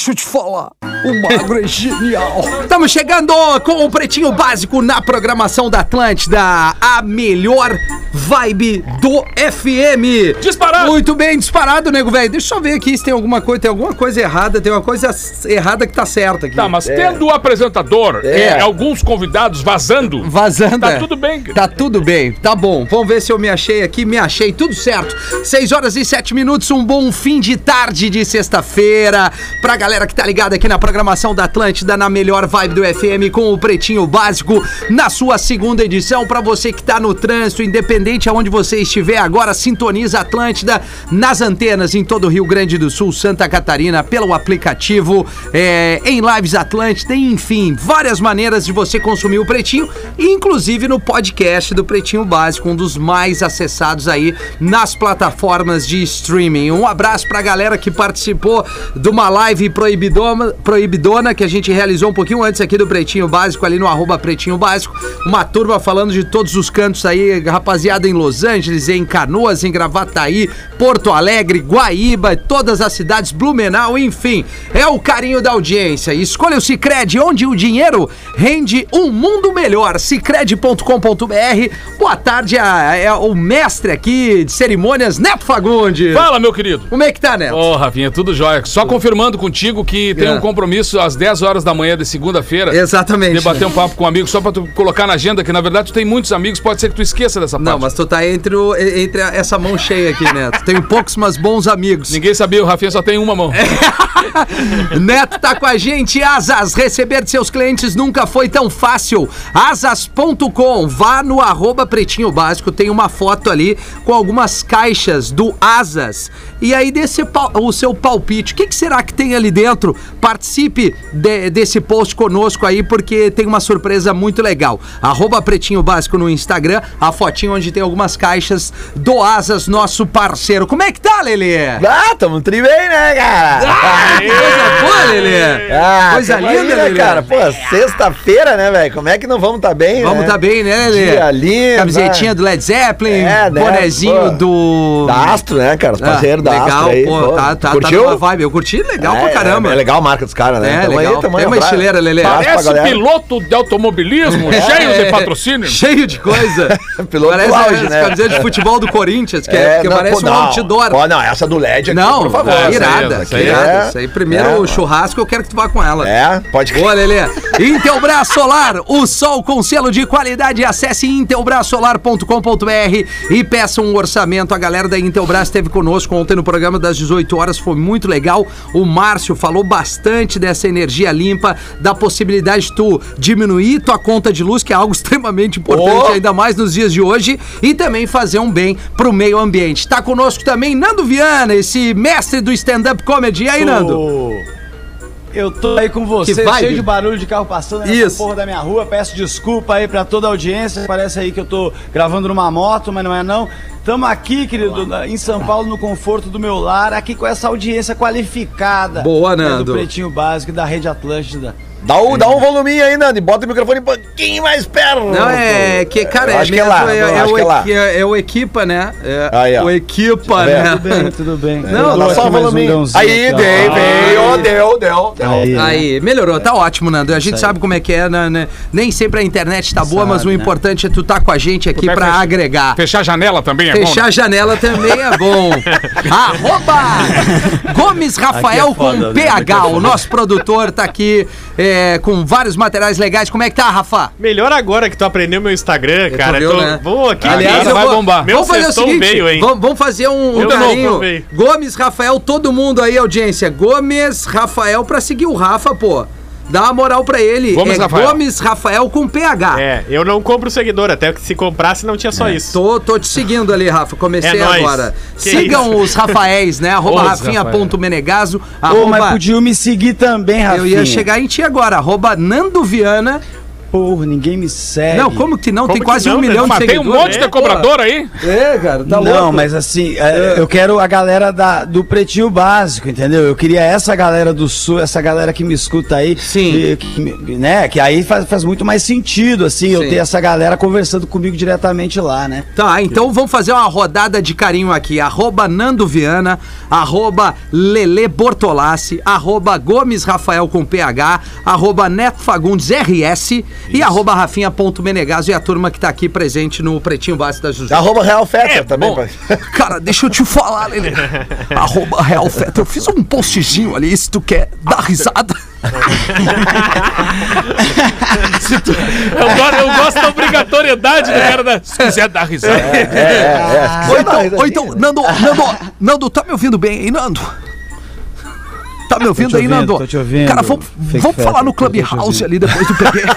Deixa eu te falar, o magro é genial. Estamos chegando com o Pretinho Básico na programação da Atlântida, a melhor vibe do FM. Disparado. Muito bem, disparado, nego velho. Deixa eu ver aqui se tem alguma coisa, tem alguma coisa errada, tem uma coisa errada que tá certa aqui. Tá, mas tendo o apresentador É. e alguns convidados vazando, Vazando. Tá é. tudo bem. Tá tudo bem, tá bom. Vamos ver se eu me achei aqui. Me achei, tudo certo. 6 horas e 7 minutos, um bom fim de tarde de sexta-feira. Pra galera que tá ligada aqui na programação da Atlântida, na melhor vibe do FM, com o Pretinho Básico, na sua segunda edição. Pra você que tá no trânsito, independente aonde você estiver, agora sintoniza Atlântida nas antenas em todo o Rio Grande do Sul, Santa Catarina, pelo aplicativo, é, em Lives Atlântida, enfim, várias maneiras de você consumir o Pretinho, inclusive no podcast do Pretinho Básico, um dos mais acessados aí nas plataformas de streaming. Um abraço pra galera que participou de uma live proibidona, proibidona que a gente realizou um pouquinho antes aqui do Pretinho Básico, ali no arroba Pretinho Básico. Uma turma falando de todos os cantos aí, rapaziada em Los Angeles, em Canoas, em Gravataí, Porto Alegre, Guaíba, todas as cidades, Blumenau, enfim. É o carinho da audiência. Escolha o Cicred, onde o dinheiro rende um mundo melhor. Cicred.com.br. Boa tarde, a- é o mestre aqui de cerimônias, Neto Fagundes. Fala, meu querido. Como é que tá, Neto? Ô, Rafinha, tudo jóia. Só confirmando contigo que tem É. um compromisso às 10 horas da manhã de segunda-feira. Exatamente. De bater um papo com um amigo, só pra tu colocar na agenda, que na verdade tu tem muitos amigos, pode ser que tu esqueça dessa Não, parte. mas tu tá entre, o- entre a- essa mão cheia aqui, Neto. Tenho poucos, mas bons amigos. Ninguém sabia, o Rafinha só tem uma mão. Neto tá com a gente, Asas. Receber de seus clientes nunca foi tão fácil. Asas.com. Vá no arroba Pretinho Básico, tem uma foto ali com algumas caixas do Asas. E aí, desse pal- o seu palpite. O que, que será que tem ali dentro? Participe de- desse post conosco aí, porque tem uma surpresa muito legal. Arroba Pretinho Básico no Instagram, a fotinho onde tem algumas caixas do Asas, nosso parceiro. Como é que tá, Lelê? Ah, tamo tri bem, né, cara? Ah, coisa boa, Lelê! Ah, coisa linda, aí, né, cara? Pô, sexta-feira, né, velho? Como é que não vamos tá bem, Vamos né? tá bem, né, Lelê? Dia lindo, Camisetinha né? do Led Zeppelin, É, né, bonezinho pô. do... Da Astro, né, cara? Os Ah, parceiros da legal, Astro aí. pô, tá, tá, Curtiu? tá numa vibe. Eu curti legal é, pra caramba. É, é legal a marca dos caras, né? É, Tamo legal. Aí, tamo Tem uma estileira, Lelê. Parece piloto de automobilismo, É, cheio é, de patrocínio. Cheio de coisa. Piloto parece do auge, né? camisetas de futebol do Corinthians, que, é, que não, parece pô, um não. outdoor. Pô, não, essa do LED aqui, Não, por favor. é irada, essa aí irada. é. Isso aí, primeiro É, o churrasco, eu quero que tu vá com ela. É, pode Boa, Lelê. Intelbras Solar, o sol com selo de qualidade. Acesse intelbrasolar.com.br e peça um orçamento. A galera da Intelbras esteve conosco ontem no programa das 18 horas, foi muito legal. O Márcio falou bastante dessa energia limpa, da possibilidade de tu diminuir tua conta de luz, que é algo extremamente importante, Oh! ainda mais nos dias de hoje, e também fazer um bem pro meio ambiente. Tá conosco também Nando Viana, esse mestre do stand-up comedy. E aí, Nando? Eu tô aí com você, cheio de barulho de carro passando nessa Isso. porra da minha rua. Peço desculpa aí pra toda a audiência. Parece aí que eu tô gravando numa moto, mas não é não. Tamo aqui, querido, em São Paulo, no conforto do meu lar, aqui com essa audiência qualificada. Boa, né, Nando. Do Pretinho Básico da Rede Atlântida. Dá um, dá um voluminho aí, Nando, e bota o microfone um pouquinho mais perto. Não, é que, cara, Eu é acho que é mesmo, lá, é, é acho o, que é lá. é, é o Equipa, né? É, Aí, ó. o Equipa, né? Tudo bem, tudo bem. Não, dá só um voluminho. Aí, dei, veio, deu, deu. deu. Aí, né? Aí, melhorou, tá ótimo, Nando. A gente sabe como é que é, né, né? Nem sempre a internet tá boa, mas o Sabe, né? importante é tu tá com a gente aqui Puder pra fechar- agregar. Fechar a janela também é bom. Fechar né? a janela também é bom. Arroba Gomes Rafael é com né? PH. O nosso produtor tá aqui é, com vários materiais legais. Como é que tá, Rafa? Melhor agora que tu aprendeu meu Instagram, cara. tô... né? Vou aqui. Aliás, cara, vai vou- bombar. Meu vamos fazer o seguinte, veio, hein? Vamos, vamos fazer um, um carinho. Gomes, Rafael, todo mundo aí, audiência. Gomes, Rafael, pra seguir o Rafa, pô. Dá uma moral pra ele. Gomes, é Rafael. Gomes Rafael com PH. É, eu não compro seguidor, até que se comprasse não tinha só isso. Tô, tô te seguindo ali, Rafa. Comecei É agora. Que Sigam os Rafaéis, né? Arroba rafinha.menegaso. Ô, mas Arroba... podiam me seguir também, Rafinha. Eu ia chegar em ti agora. Arroba Nando Viana. Porra, ninguém me segue. Não, como que não? Como tem que quase não, um né? milhão de Mas tem um seguidores. monte de cobrador aí. É, cara, tá não, louco. mas assim, é, eu quero a galera da, do Pretinho Básico, entendeu? Eu queria essa galera do Sul, essa galera que me escuta aí. Sim. Que, que né? Que aí faz, faz muito mais sentido, assim, eu Sim. ter essa galera conversando comigo diretamente lá, né? Tá, então vamos fazer uma rodada de carinho aqui. Arroba Nando Viana, arroba Lele Bortolassi, arroba Gomes Rafael com PH, arroba Neto Fagundes RS e arroba Rafinha.menegaso e a turma que tá aqui presente no Pretinho Básico da Juju. Arroba Real Feta É, também, bom. pai. Cara, deixa eu te falar, Lele. Arroba Real Feta. Eu fiz um postzinho ali, se tu quer dar risada. Eu, gosto- eu gosto da obrigatoriedade do cara da. Se quiser dar risada. É, Ou então, ou então, Nando, Nando, Nando, tá me ouvindo bem aí, Nando? Tá me ouvindo aí, Nando? tô te ouvindo, Cara, vamos, vamos falar no Clubhouse ali depois do PB.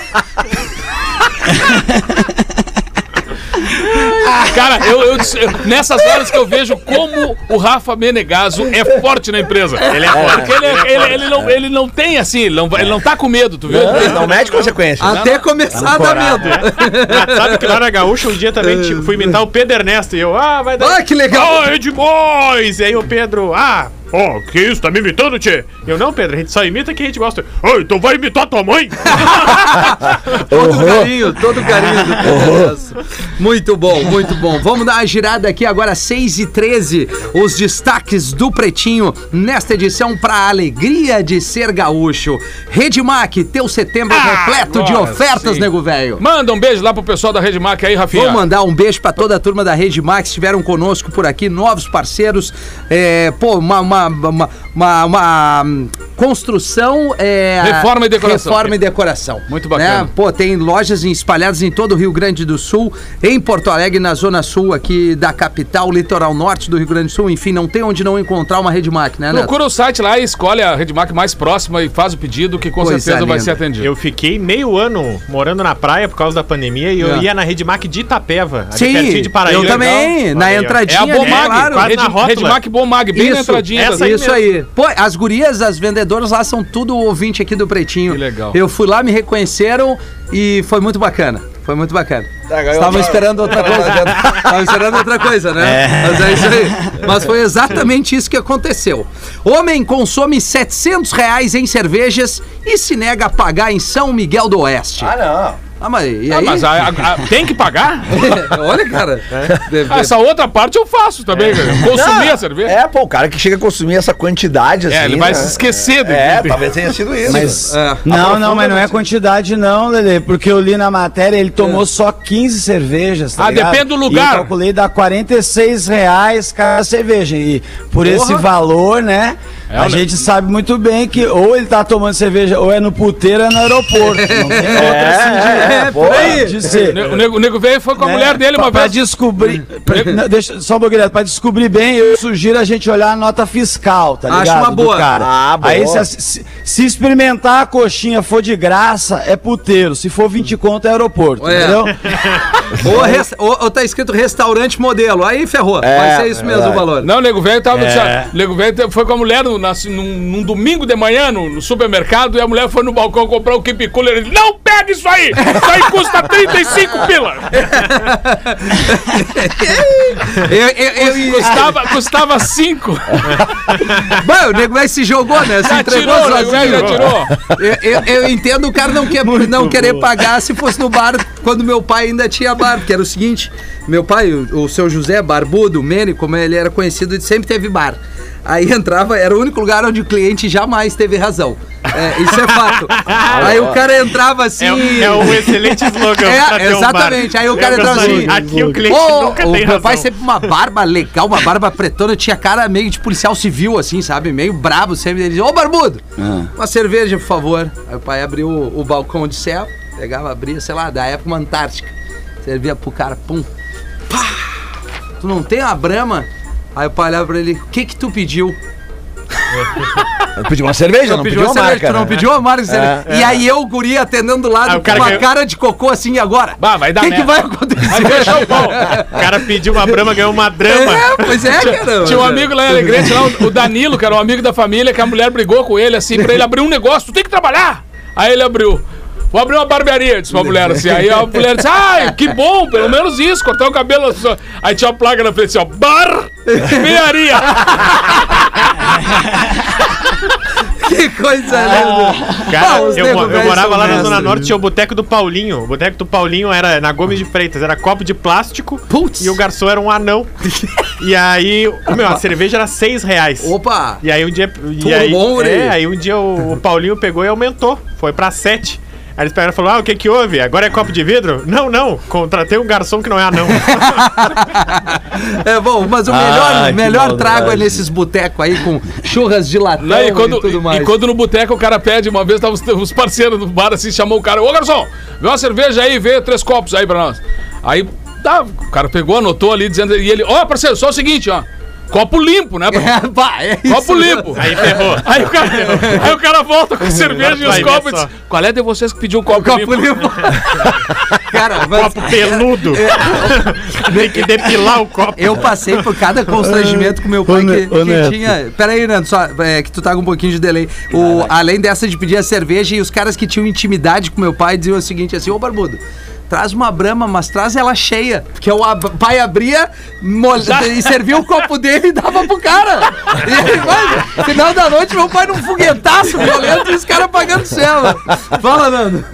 Cara, eu, eu- eu- nessas horas que eu vejo como o Rafa Menegaso é forte na empresa. Ele é forte. Porque ele, é- ele- ele não, ele não tem assim, ele não, ele não tá com medo, tu viu? Não, não mede consequência. Até começar a dar medo. Ah, Sabe que lá na Gaúcha um dia também tipo, fui imitar o Pedro Ernesto e eu, ah, vai dar. Ah, que legal. Ah, é demais! E aí o Pedro, ah, ó, que isso, tá me imitando, tchê? Eu, não, Pedro, a gente só imita quem a gente gosta. Ah, então vai imitar tua mãe? Todo carinho, todo carinho do Pedro. Muito bom, muito bom. Vamos dar uma girada aqui agora, 6 e 13 Os destaques do Pretinho nesta edição para alegria de ser gaúcho. Redmac, teu setembro Ah, repleto de ofertas, sim. nego velho. Manda um beijo lá pro pessoal da Rede Mac aí, Rafinha. Vou mandar um beijo pra toda a turma da Rede Max, estiveram conosco por aqui, novos parceiros. É, pô, uma, uma, uma, uma- uma, hum, construção. é, Reforma e decoração. Reforma e decoração. Muito bacana. Né? Pô, tem lojas espalhadas em todo o Rio Grande do Sul, em Porto Alegre, na Zona Sul aqui da capital, litoral norte do Rio Grande do Sul. Enfim, não tem onde não encontrar uma Rede Mac, né, Neto? Procura o site lá e escolhe a Rede Mac mais próxima e faz o pedido que com Coisa certeza vai ser atendido. Eu fiquei meio ano morando na praia por causa da pandemia e eu É. ia na Rede Mac de Itapeva, ali Sim, pertinho de Paraíba. eu também, Legal. na Olha entradinha É a Bomag, claro. na rótula. Rede Mac Bomag, bem na Isso, entradinha. essa aí Isso aí. Pô, as gurias, as vendedoras lá são tudo ouvinte aqui do Pretinho. Que legal. Eu fui lá, me reconheceram e foi muito bacana. Foi muito bacana. Tá, Estavam esperando outra coisa. Estavam esperando outra coisa, né? Mas é isso aí. Mas foi exatamente isso que aconteceu. Homem consome 700 reais em cervejas e se nega a pagar em São Miguel do Oeste. Ah, não. Ah, mas e Ah, aí? mas a- a- a- tem que pagar? Olha, cara. Deve- Ah, essa outra parte eu faço também, cara. Consumir Não, a cerveja. É, pô, o cara que chega a consumir essa quantidade assim. É, ele vai né? se esquecer do É, talvez tenha sido isso. Mas, É. não, não, mas não é quantidade não, Lele, porque eu li na matéria, ele tomou só 15 cervejas, tá Ah, ligado? depende do E lugar. eu calculei, dá 46 reais cada cerveja, e por esse Porra. valor, né, É, a gente sabe muito bem que ou ele tá tomando cerveja ou é no puteiro ou é no aeroporto, não tem outra assim de, É, pô. aí, de O ser. nego, o o veio e foi com a né? mulher dele pra, uma pra vez. descobrir. pra- não, deixa, só um pouquinho, pra descobrir bem, eu sugiro a gente olhar a nota fiscal, tá Acho ligado? uma do boa. cara. Ah, boa. Aí se, se- se experimentar a coxinha for de graça, é puteiro. Se for 20 conto, é aeroporto. É. Entendeu? Ou, res- ou- ou tá escrito restaurante modelo. Aí ferrou. É, Vai ser isso mesmo o verdade. valor. Não, o nego velho tava. É. O nego velho foi com a mulher no- na- num, num domingo de manhã no, no supermercado e a mulher foi no balcão comprar o keep cooler. Ele, não pega isso aí! Isso aí custa 35 pila! Eu, eu, eu, Custava, custava 5. Bom, o nego se jogou, né? Se Já entregou tirou, sozinho. já tirou. Eu, eu- eu entendo o cara não, quer, não querer pagar se fosse no bar quando meu pai ainda tinha bar. Porque era o seguinte: meu pai, o, o seu José Barbudo, o Mene, como ele era conhecido, ele sempre teve bar. Aí entrava, era o único lugar onde o cliente jamais teve razão. É, isso é fato. Aí o cara entrava assim. É, um- é um excelente slogan. É, um exatamente. Aí o cara entrava assim, assim, Aqui o cliente Ô, nunca o tem meu razão. pai sempre uma barba legal, uma barba pretona, tinha cara meio de policial civil, assim, sabe? Meio brabo sempre. Ele dizia, ô Barbudo, uma cerveja, por favor. Aí o pai abriu o, o balcão de céu, pegava, abria, sei lá, da época uma Antártica. Servia pro cara, pum. Pá! Tu não tem uma brama? Aí o pai olhava pra ele, o que que tu pediu? Eu pedi uma cerveja, não pedi uma cerveja, marca. tu não né? pediu uma marca. de cerveja. E aí eu, o guri, atendendo do lado Ah, o com uma ganhou- cara de cocô assim, e agora? Bah, vai O dar que, que vai acontecer? Vai fechar o pau. O cara pediu uma brama, ganhou uma drama. É, pois é, cara. Tinha um amigo lá em Alegrete, lá, o- o Danilo, que era um amigo da família, que a mulher brigou com ele assim, pra ele abrir um negócio, tu tem que trabalhar! Aí ele abriu. Vou abrir uma barbearia, disse pra mulher assim. Aí a mulher disse, ai, que bom, pelo menos isso, cortar o cabelo. só." Aí tinha uma placa na frente assim, ó, barbearia. Que coisa linda. Cara, Ah, eu, eu morava lá na. Zona Norte, tinha o Boteco do Paulinho. O Boteco do Paulinho era na Gomes de Freitas, era copo de plástico Putz. e o garçom era um anão. e aí, meu, a cerveja era seis reais. Opa! E aí um dia. E aí, bom, é, aí um dia o, o Paulinho pegou e aumentou. Foi pra sete. Aí eles pegaram e falaram: Ah, o que que houve? Agora é copo de vidro? Não, não. Contratei um garçom que não é anão. É bom, mas o melhor, Ai, que melhor maldade. trago é nesses botecos aí com churras de latão Não, e, quando, e tudo mais. e quando no boteco o cara pede, uma vez tava os, os parceiros do bar assim, chamou o cara, ô garçom, vê uma cerveja aí, vê três copos aí pra nós. Aí, tá, o cara pegou, anotou ali, dizendo, e ele, ó, parceiro, só o seguinte, ó, copo limpo, né? É, pá, é isso Copo limpo. Aí ferrou. Aí o cara, aí o cara volta com a cerveja e os copos e diz, qual é de vocês que pediu o copo, Copo limpo? limpo. Cara, mas Copo peludo. Tem que depilar o copo. eu passei por cada constrangimento com meu pai que, que tinha. Pera aí, Nando, só é, que tu tá com um pouquinho de delay. O, além dessa de pedir a cerveja e os caras que tinham intimidade com meu pai diziam o seguinte assim: Ô Barbudo. Traz uma brama, mas traz ela cheia. Porque o ab- pai abria mol- e servia o copo dele e dava pro cara. E aí, vai, final da noite, meu pai num foguetaço violento e os caras apagando o céu. Fala, Nando.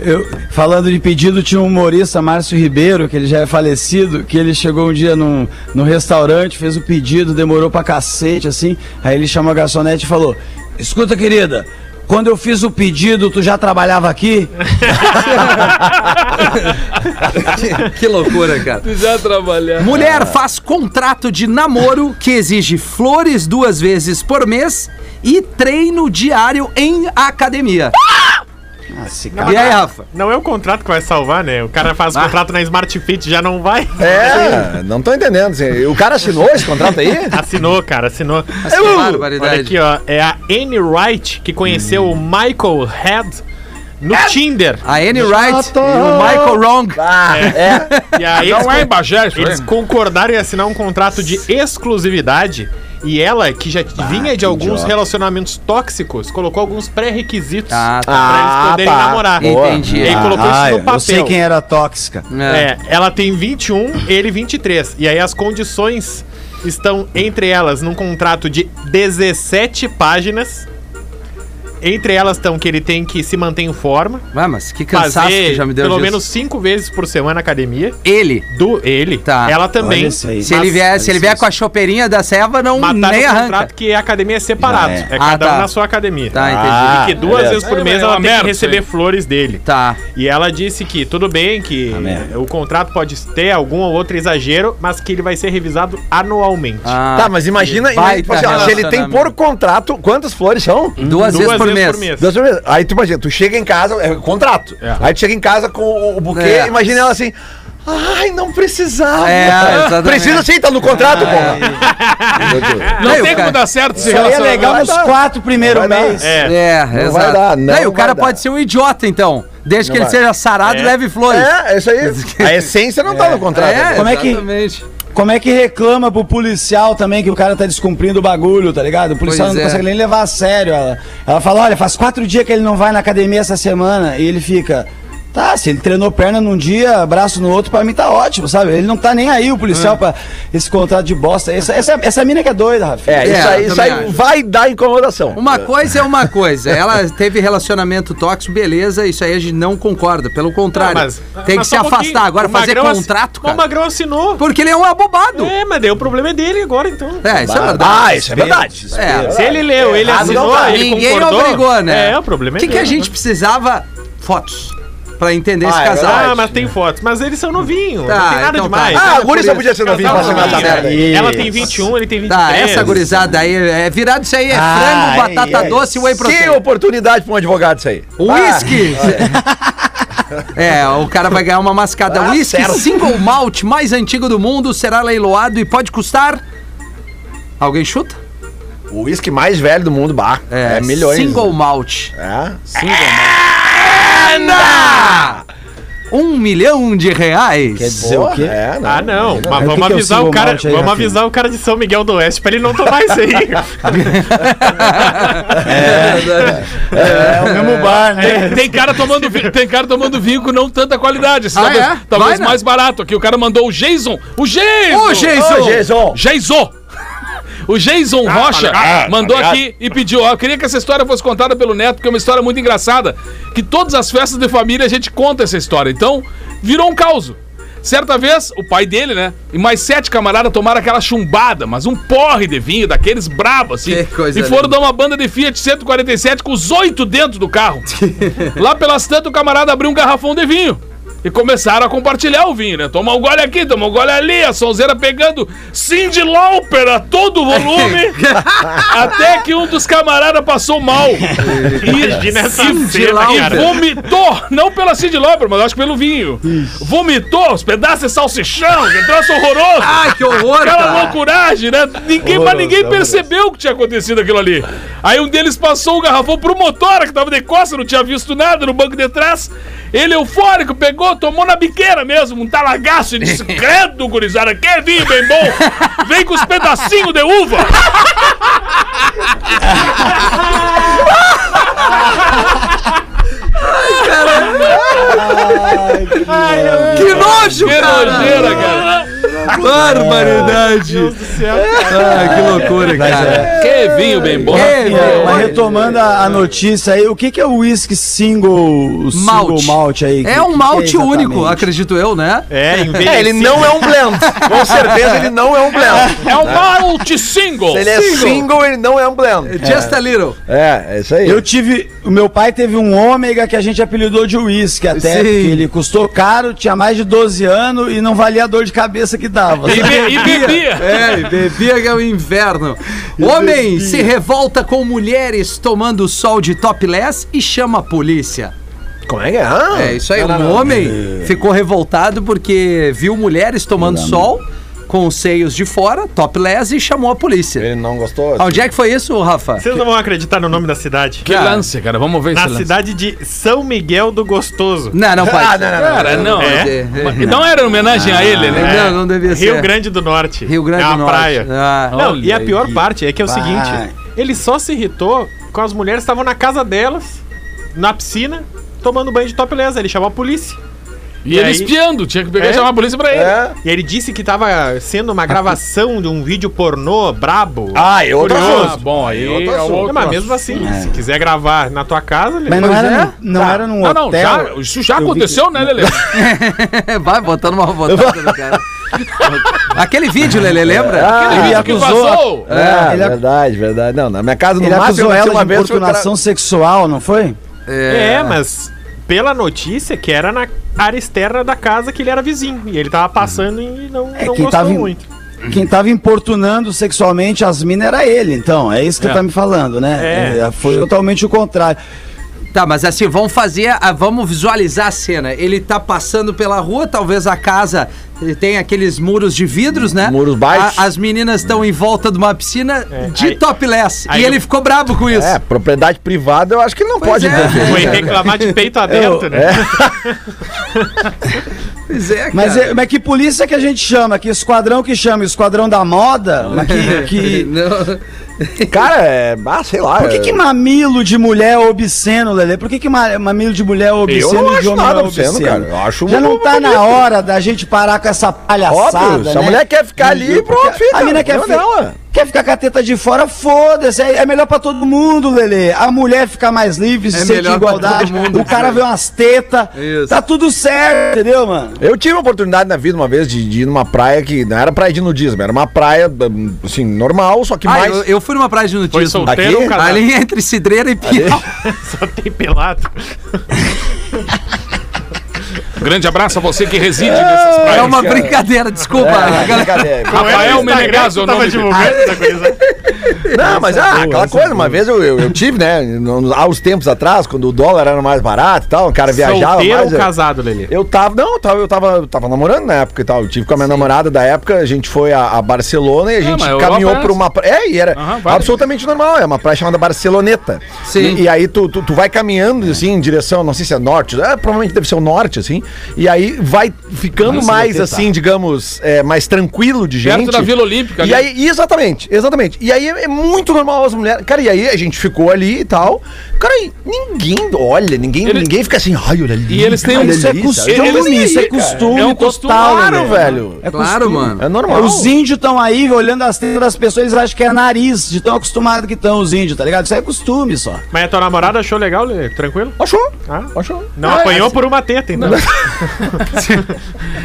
Eu, falando de pedido, tinha um humorista, Márcio Ribeiro, que ele já é falecido, que ele chegou um dia num, num restaurante, fez o pedido, demorou pra cacete, assim. Aí ele chamou a garçonete e falou: Escuta, querida, quando eu fiz o pedido, tu já trabalhava aqui? que loucura, cara. Já trabalhar. Mulher faz contrato de namoro que exige flores duas vezes por mês e treino diário em academia. Nossa, E aí, Rafa? Não é o contrato que vai salvar, né? O cara faz Ah. contrato na Smart Fit já não vai. É, não tô entendendo. assim, O cara assinou esse contrato aí? Assinou, cara, assinou. Que barbaridade. Olha aqui, ó. É a Anne Wright que conheceu o Michael Head no Tinder. A Annie Wright e o Michael Wrong. Ah, é. E aí Não eles, é em Bagé isso eles aí. concordaram em assinar um contrato de exclusividade. E ela, que já vinha de alguns idiota. relacionamentos tóxicos, colocou alguns pré-requisitos Ah, tá. pra eles Ah, poderem tá. namorar. Entendi. E aí colocou isso no papel. eu sei quem era tóxica. É. É, ela tem 21, ele 23. E aí as condições estão entre elas num contrato de 17 páginas. Entre elas estão que ele tem que se manter em forma, Ah, mas que cansaço fazer que já me deu pelo disso. menos cinco vezes por semana na academia. Ele. Do ele, Tá. ela também. Olha isso aí. Se ele vier, se ele vier com a chopeirinha da ceva, não Mataram nem o arranca. contrato que a academia é separado. Já é. É, Ah, cada tá. um na sua academia. Tá, entendi. Ah, E que duas beleza. vezes por É, mês é ela tem que merda receber flores dele. Tá. E ela disse que tudo bem, que o contrato pode ter algum ou outro exagero, mas que ele vai ser revisado anualmente. Ah, Tá, mas imagina, baita tipo assim, se ele tem por contrato, quantas flores são? duas, vezes, por, mês. Duas vezes. Aí tu imagina, tu chega em casa, é contrato. É. Aí tu chega em casa com o, o buquê, É. imagina ela assim. Ai, não precisava. É. Precisa sim, tá no contrato, pô. Não Aí o tem cara- como dar certo esse é relacionamento. legal nos quatro primeiros meses. É. É, Não exato. vai dar, não e o cara dar. pode ser um idiota, então. Desde que Não ele vai. seja sarado, É. leve flores. É, é isso aí. A essência não tá no contrato. É, Como é que- exatamente. Como é que reclama pro policial também que o cara tá descumprindo o bagulho, tá ligado? O policial Pois não é. consegue nem levar a sério. Ela, ela fala: olha, faz quatro dias que ele não vai na academia essa semana. E ele fica. Tá, se ele treinou perna num dia, braço no outro, pra mim tá ótimo, sabe? Ele não tá nem aí, o policial, pra esse contrato de bosta. Essa, essa, essa mina que é doida, Rafa. É, isso É, aí, isso aí vai dar incomodação. Uma coisa é uma coisa. Ela teve relacionamento tóxico, beleza, isso aí a gente não concorda. Pelo contrário. Não, mas- tem mas que se um afastar. Agora O fazer contrato, O cara. Magrão assinou. Porque ele é um abobado. É, mas daí o problema é dele agora, então. É, isso é verdade. Ah, isso é verdade. É. Se ele leu, ele Errado assinou, ele Ninguém concordou. obrigou, né? É, o problema O é que, que a gente né? precisava? Fotos. Pra entender esse Ah, é casal. Ah, mas tem fotos. Mas eles são novinhos. Tá, não tem nada então demais. tá. Ah, o guri só podia ser novinho essa merda aí. Ela tem 21, ele tem 23. Tá, essa gurizada aí é virado isso aí, é Ai, frango, batata ai. doce e whey Que protein. oportunidade pra um advogado isso aí. Whisky! É, o cara vai ganhar uma mascada. Ah, Whisky certo. single malt mais antigo do mundo será leiloado e pode custar. Alguém chuta? O uísque mais velho do mundo, bah. É, milhões. Single malt. É. Single malt. Um milhão de reais. Quer dizer o quê? É, Ah, não. Mas vamos que é o avisar o cara. vamos Rafinha? avisar o cara de São Miguel do Oeste pra ele não tomar isso aí. É, o mesmo bar, né? Tem, tem cara tomando vinho, tem cara tomando vinho com não tanta qualidade. Ah, talvez é? talvez Vai, né? mais barato. Aqui o cara mandou o Jason. O Jason! Ô, Jason! Ô, Jason! Jason! O Jason Rocha ligado, mandou tá ligado. aqui e pediu. Ó, eu queria que essa história fosse contada pelo Neto, porque é uma história muito engraçada. Que todas as festas de família a gente conta essa história. Então, virou um caos. Certa vez, o pai dele, né? E mais sete camaradas tomaram aquela chumbada, mas um porre de vinho, daqueles brabos, assim. Que coisa e foram linda. dar uma banda de Fiat 147 com os oito dentro do carro. Lá pelas tantas, o camarada abriu um garrafão de vinho. E começaram a compartilhar o vinho, né? Tomar um gole aqui, tomar um gole ali, a sonzeira pegando Cindy Lauper a todo volume, até que um dos camaradas passou mal. Essa Cindy cara. Vomitou, não pela Cindy Lauper, mas acho que pelo vinho. Vomitou os pedaços de salsichão, que troço horroroso. Ai, que horror, Aquela cara. loucuragem, né? Ninguém, mas ninguém percebeu que tinha acontecido aquilo ali. Aí um deles passou o garrafão pro motora, que tava de costa, não tinha visto nada no banco de trás. Ele, eufórico, pegou, tomou na biqueira mesmo, um talagaço, e disse: Credo, gurizada, que vinho bem bom! Vem com os pedacinhos de uva! Que nojo, Que cara! nojeira, cara! Barbaridade! Ai, que loucura, cara. Que vinho bem bom! É, mas retomando a, a notícia aí, o que, que é o whisky single, Malte. single malt aí? É um malte é único, acredito eu, né? É, É, ele não é um blend. Com certeza ele não é um blend. É um malte single! Se ele é single, ele não é um blend. Just a little. É, é isso aí. Eu tive. O meu pai teve um ômega que a gente apelidou de uísque até, Sim. porque ele custou caro, tinha mais de 12 anos e não valia a dor de cabeça que dava. E, be- e bebia! É, e bebia que é o inverno. Homem se revolta com mulheres tomando sol de topless e chama a polícia. Como é que é? Ah, É isso aí, não, um não, não. homem ficou revoltado porque viu mulheres tomando sol com os seios de fora, topless, e chamou a polícia. Ele não gostou? Onde é que foi isso, Rafa? Vocês não vão acreditar no nome da cidade. Que lance, cara. Vamos ver Na esse lance. cidade de São Miguel do Gostoso. Não, não pode. Ah, não, não, não. Cara, não. É? Mas Não era homenagem a ele, né? Não, não devia ser. Rio Grande do Norte. Rio Grande é uma do Norte. praia. Ah. Não, e a pior aí. parte é que é o Vai. seguinte: ele só se irritou com as mulheres que estavam na casa delas, na piscina, tomando banho de topless. Ele chamou a polícia. E, E ele aí- espiando, tinha que pegar É? e chamar a polícia pra ele. É. E ele disse que tava sendo uma gravação de um vídeo pornô brabo. Ah, eu outro Curioso. Ah, bom, aí Outro é assunto. outro mas assunto. mesmo assim, se quiser gravar na tua casa, Mas não, era, é. no- não Tá. era num Não, não, hotel. já, isso já Eu vi aconteceu, né, Lele? Vai botando uma botada no cara. Aquele vídeo, Lele, lembra? Ah, ele vídeo que acusou- vazou. É, ele verdade, verdade. Não, na minha casa, no Ele máximo, acusou ela de foi o cara- sexual, não foi? É, mas pela notícia que era na área externa da casa que ele era vizinho. E ele tava passando e não, É, não gostou tava em- muito. Quem tava importunando sexualmente as minas era ele, então. É isso que É. você tá me falando, né? É. É, foi totalmente o contrário. Tá, mas assim, vamos fazer, a- vamos visualizar a cena. Ele tá passando pela rua, talvez a casa tem aqueles muros de vidros, né? Muros baixos. A- as meninas estão em volta de uma piscina de aí- topless. aí e eu- ele ficou brabo com isso. É, propriedade privada, eu acho que ele não Pois pode é. Foi cara. reclamar de peito aberto, né? Pois é, Mas, cara. é, mas que polícia que a gente chama? Que esquadrão que chama? Esquadrão da moda? Mas que, que- Não. Cara, é. Ah, sei lá. Por que, que mamilo de mulher é obsceno, Lelê? Por que, que ma- mamilo de mulher é obsceno Eu não e de acho homem nada é obsceno, cara. Eu acho Já não tá na hora da gente parar com essa palhaçada, Óbvio, se a né? mulher quer ficar ali, pronto, Porque fica. A mina quer, Não, fi- não, quer ficar com a teta de fora, foda-se. É, é melhor pra todo mundo, Lelê. A mulher ficar mais livre, se É pra igualdade. mundo, o cara vê umas tetas. Tá tudo certo, entendeu, mano? Eu tive a oportunidade na vida uma vez de, de ir numa praia que não era praia de nudismo, era uma praia, assim, normal, só que Ah, mais. eu, eu fui numa praia de Foi nudismo. solteiro Aqui? ou casado? Ali entre Cidreira e Pinhal. Só tem pelado. Um grande abraço a você que reside nessas praias. É uma brincadeira, desculpa. É, galera. brincadeira. Rafael Menegaso é o nome dele. Não, mas ah, aquela coisa, uma vez eu, eu, eu tive, né, há uns tempos atrás, quando o dólar era mais barato e tal, o cara viajava Solteiro mais. ou casado, Lelê? Eu tava, não, eu tava, eu tava, eu tava namorando na época e tal. Eu tive com a minha namorada da época, a gente foi a, a Barcelona e a gente a caminhou é por uma praia. É, e era vale. absolutamente normal. É uma praia chamada Barceloneta. Sim. E, e aí tu, tu, tu vai caminhando, assim, em direção, não sei se é norte, é, provavelmente deve ser o norte, assim. E aí vai ficando mais, assim, digamos, é, mais tranquilo de gente. Perto da Vila Olímpica E ali. aí, exatamente, exatamente. E aí muito normal as mulheres. Cara, e aí a gente ficou ali e tal. Cara, ninguém olha, ninguém, Ele- ninguém fica assim, ai, olha ali. E eles têm um- Isso é ali", costume? Eles- isso é costume É um costume, total, Claro, né? velho. É Claro, costume. mano. É normal. Os índios estão aí olhando as tetas das pessoas, eles acham que é nariz, de tão acostumado que estão os índios, tá ligado? Isso é costume só. Mas a tua namorada achou legal, Lê? Tranquilo? Achou? Ah, Achou? não Ah, apanhou assim- por uma teta, então.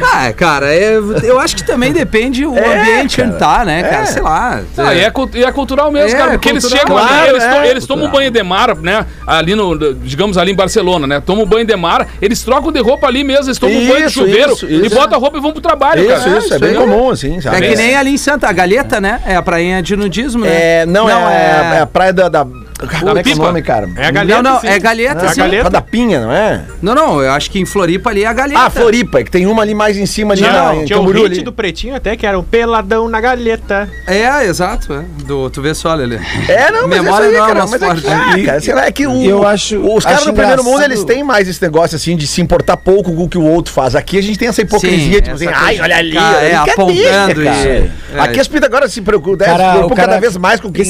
Ah, cara, é- eu acho que também depende o É, ambiente cara. onde tá, né, cara? É. Sei lá. Ah, e, é, e é cultural mesmo, É, cara, porque eles chegam Claro, ali, eles, é, to- eles tomam banho de mar, né? Ali no, digamos ali em Barcelona, né? Tomam banho de mar, eles trocam de roupa ali mesmo, eles tomam banho de Isso, chuveiro isso, e isso. botam a roupa e vão pro trabalho, Isso, cara. isso, é bem aí. comum, assim, É sabe? que nem ali em Santa, a Galeta, né? É a prainha de nudismo, né? É, não, é, é a praia da. da... Como é que é o nome, cara? É a galeta, Não, não, sim. é Galeta, É a sim. da Pinha, não é? Não, não, eu acho que em Floripa ali é a Galeta. Ah, Floripa, é que tem uma ali mais em cima ali Tinha, na, em tinha o Camboriú hit ali. do Pretinho até, que era o peladão na galeta. É, exato. É. Do, tu vê só, Lelê. É, não, mas Memória é isso não é aí, cara, mas é que, forte. cara, sei lá, é que o, Eu acho- os caras acho do primeiro mundo, eles têm mais esse negócio, assim, de se importar pouco com o que o outro faz. Aqui a gente tem essa hipocrisia, Sim, tipo assim, ai, olha de ali, é, brincadeira, apontando e- é. Aqui as pintas agora se preocupam, o cada vez mais com quem,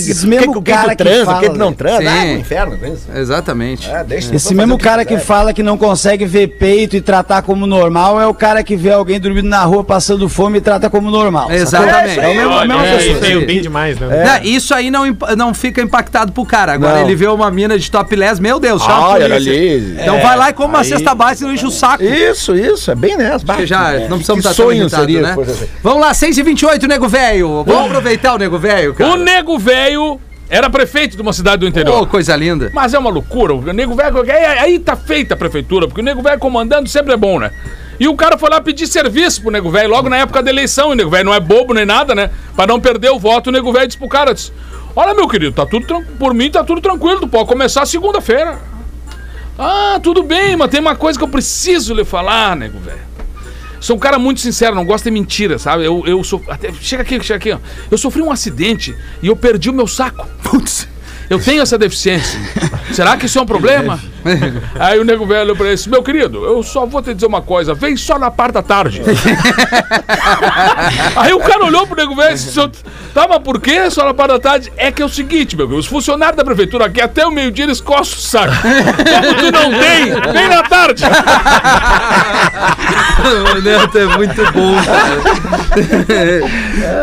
cara que transa, fala, quem tu não transa. Sim. Ah, é um inferno, é isso. Exatamente. É, deixa Esse fazer mesmo o que cara que fala que não consegue ver peito e tratar como normal é o cara que vê alguém dormindo na rua passando fome e trata como normal. Exatamente. É o mesmo, a mesma É, pessoa. isso aí bem demais, né? Não, isso aí não, não fica impactado pro cara. Agora Não. ele vê uma mina de topless, meu Deus, chama a Ai, olha ali. Então É, vai lá e come uma aí- cesta básica e não enche o saco. Isso, isso, é bem nessa. Porque já não precisamos estar tão sonho irritado, seria, né? assim. Vamos lá, 6 e 28 nego velho. Vamos aproveitar o nego velho, cara. O nego velho era prefeito de uma cidade do interior. Ô, coisa linda. Mas é uma loucura. O nego velho. Aí, aí tá feita a prefeitura, porque o nego velho comandando sempre é bom, né? E o cara foi lá pedir serviço pro nego velho, logo na época da eleição. E o nego velho não é bobo nem nada, né? Pra não perder o voto, o nego velho disse pro cara: disse, Olha, meu querido, tá tudo por mim tá tudo tranquilo, tu pode começar segunda-feira. Ah, tudo bem, mas tem uma coisa que eu preciso lhe falar, nego velho. Sou um cara muito sincero, não gosto de mentira, sabe? Eu, eu sou. Até, chega aqui, chega aqui, ó. Eu sofri um acidente e eu perdi o meu saco. Putz, eu tenho essa deficiência. Será que isso é um problema? Aí o nego velho olhou pra ele disse: Meu querido, eu só vou te dizer uma coisa, vem só na parte da tarde. Aí o cara olhou pro nego velho e disse: Tá, mas por que só na parte da tarde? É que é o seguinte, meu querido, os funcionários da prefeitura aqui até o meio-dia eles coçam o saco. Como tu não tem, vem na tarde. o Neto é muito bom, cara.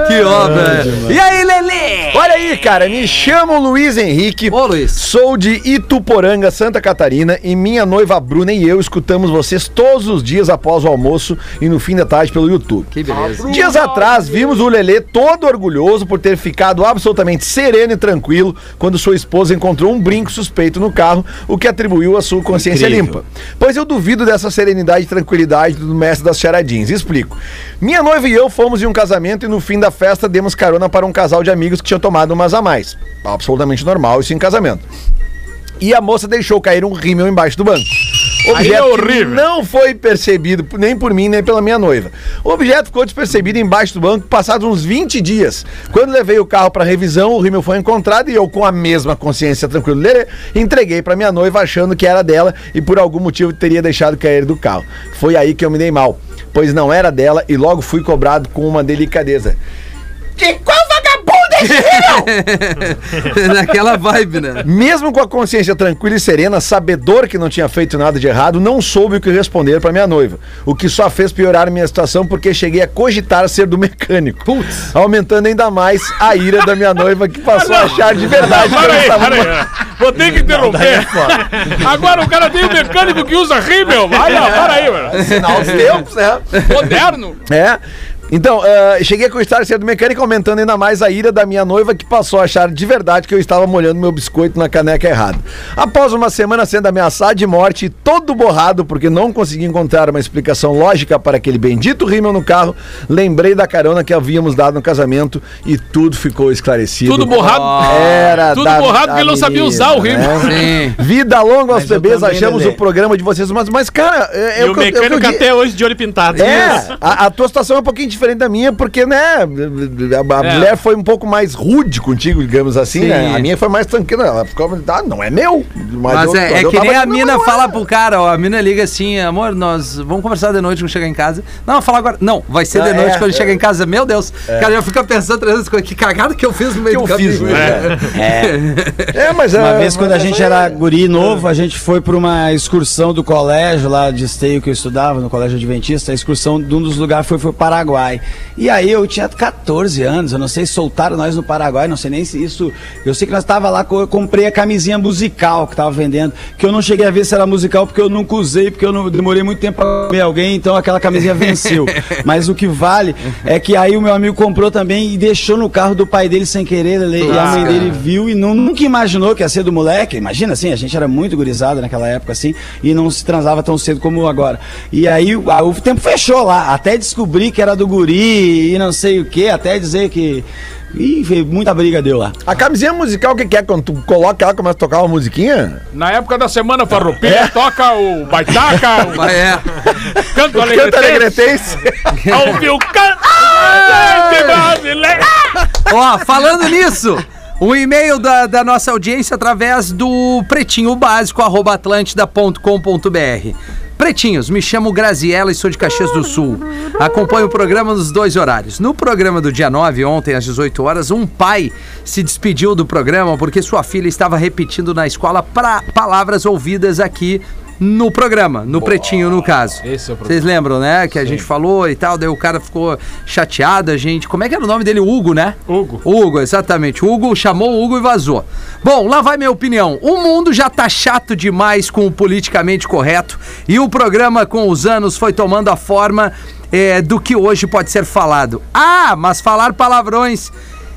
que obra. E aí, Lelê? Olha aí, cara, me chamo Luiz Henrique. Ô, Luiz. Sou de Ituporanga, Santa Catarina, e minha noiva Bruna e eu escutamos vocês todos os dias após o almoço e no fim da tarde pelo YouTube. Que beleza. Dias atrás, vimos o Lelê todo orgulhoso por ter ficado absolutamente sereno e tranquilo quando sua esposa encontrou um brinco suspeito no carro, o que atribuiu à sua consciência Incrível. limpa. Pois eu duvido dessa serenidade e tranquilidade do mestre das charadinhas. Explico. Minha noiva e eu fomos em um casamento e no fim da festa demos carona para um casal de amigos que tinham tomado umas a mais. Absolutamente normal isso em casamento. E a moça deixou cair um rímel embaixo do banco. É Objeto que horrível. não foi percebido nem por mim, nem pela minha noiva. O objeto ficou despercebido embaixo do banco passados uns 20 dias. Quando levei o carro para revisão, o rímel foi encontrado e eu, com a mesma consciência tranquila, entreguei para minha noiva achando que era dela e por algum motivo teria deixado cair do carro. Foi aí que eu me dei mal, pois não era dela e logo fui cobrado com uma delicadeza. De qual é? Naquela vibe, né? Mesmo com a consciência tranquila e serena, sabedor que não tinha feito nada de errado, não soube o que responder para minha noiva. O que só fez piorar minha situação porque cheguei a cogitar ser do mecânico. Putz. Aumentando ainda mais a ira da minha noiva que passou a achar de verdade que eu Para aí, estava para aí. Vou ter que interromper. Agora o cara tem um mecânico que usa rímel. Vai lá, para aí, mano. Sinal dos tempos, né? Moderno. É. Então, eh, cheguei a cogitar ser do mecânico, aumentando ainda mais a ira da minha noiva, que passou a achar de verdade que eu estava molhando meu biscoito na caneca errada. Após uma semana sendo ameaçado de morte e todo borrado porque não consegui encontrar uma explicação lógica para aquele bendito rímel no carro, lembrei da carona que havíamos dado no casamento e tudo ficou esclarecido. Tudo borrado. Era Tudo da- borrado porque ele não sabia usar o rímel. né? Vida longa aos eu bebês, achamos o programa de vocês, mas, mas cara, é, é e o que eu- é que eu mecânico di- até hoje de olho pintado. é, a, a tua situação é um pouquinho diferente, diferente da minha, porque, né, a, a É. mulher foi um pouco mais rude contigo, digamos assim, Sim. né? A minha foi mais tranquila. Ela ficou, ah, não é meu. Mas eu- é, é eu que nem a mina fala é. pro cara, ó. A mina liga assim, amor, nós vamos conversar de noite quando chegar em casa. Não, fala agora. Não, vai ser de Ah, noite é, quando é. chegar em casa. Meu Deus. Cara, já fica pensando três vezes, que cagada que eu fiz no meio Que do eu caminho. fiz, né? É. É, mas Uma é, vez, quando a mas gente é- era guri novo, a gente foi para uma excursão do colégio lá de esteio que eu estudava, no colégio adventista. A excursão de um dos lugares foi pro Paraguai. E aí eu tinha 14 anos, eu não sei, soltaram nós no Paraguai, não sei nem se isso. Eu sei que nós tava lá, eu comprei a camisinha musical que tava vendendo, que eu não cheguei a ver se era musical porque eu nunca usei, porque eu não demorei muito tempo pra comer alguém, então aquela camisinha venceu. Mas o que vale é que aí o meu amigo comprou também e deixou no carro do pai dele sem querer, ele- e a mãe dele viu e não, nunca imaginou que ia ser do moleque. Imagina assim, a gente era muito gurizada naquela época assim e não se transava tão cedo como agora. E aí o, o tempo fechou lá, até descobrir que era do guri e não sei o que, até dizer que. Ih, muita briga deu lá. A camisinha musical, o que, que é? Quando tu coloca ela, começa a tocar uma musiquinha? Na época da semana farroupilha, toca o baitaca, o é. canto Canta alegretense, alegretense. ouve o canto brasileiro. Ó, falando nisso, um e-mail da, da nossa audiência através do pretinho básico, arroba atlântida.com.br. Pretinhos, me chamo Graziella e sou de Caxias do Sul. Acompanho o programa nos dois horários. No programa do dia 9, ontem às 18 horas, um pai se despediu do programa porque sua filha estava repetindo na escola pra, palavras ouvidas aqui no programa, no Pretinho no caso. Esse é o problema. Vocês lembram, né? Que a gente falou e tal, daí o cara ficou chateado, a gente. Como é que era o nome dele? Hugo, né? Hugo. Hugo, exatamente. Hugo chamou o Hugo e vazou. Bom, lá vai minha opinião. O mundo já tá chato demais com o politicamente correto e o programa com os anos foi tomando a forma é, do que hoje pode ser falado. Ah, mas falar palavrões.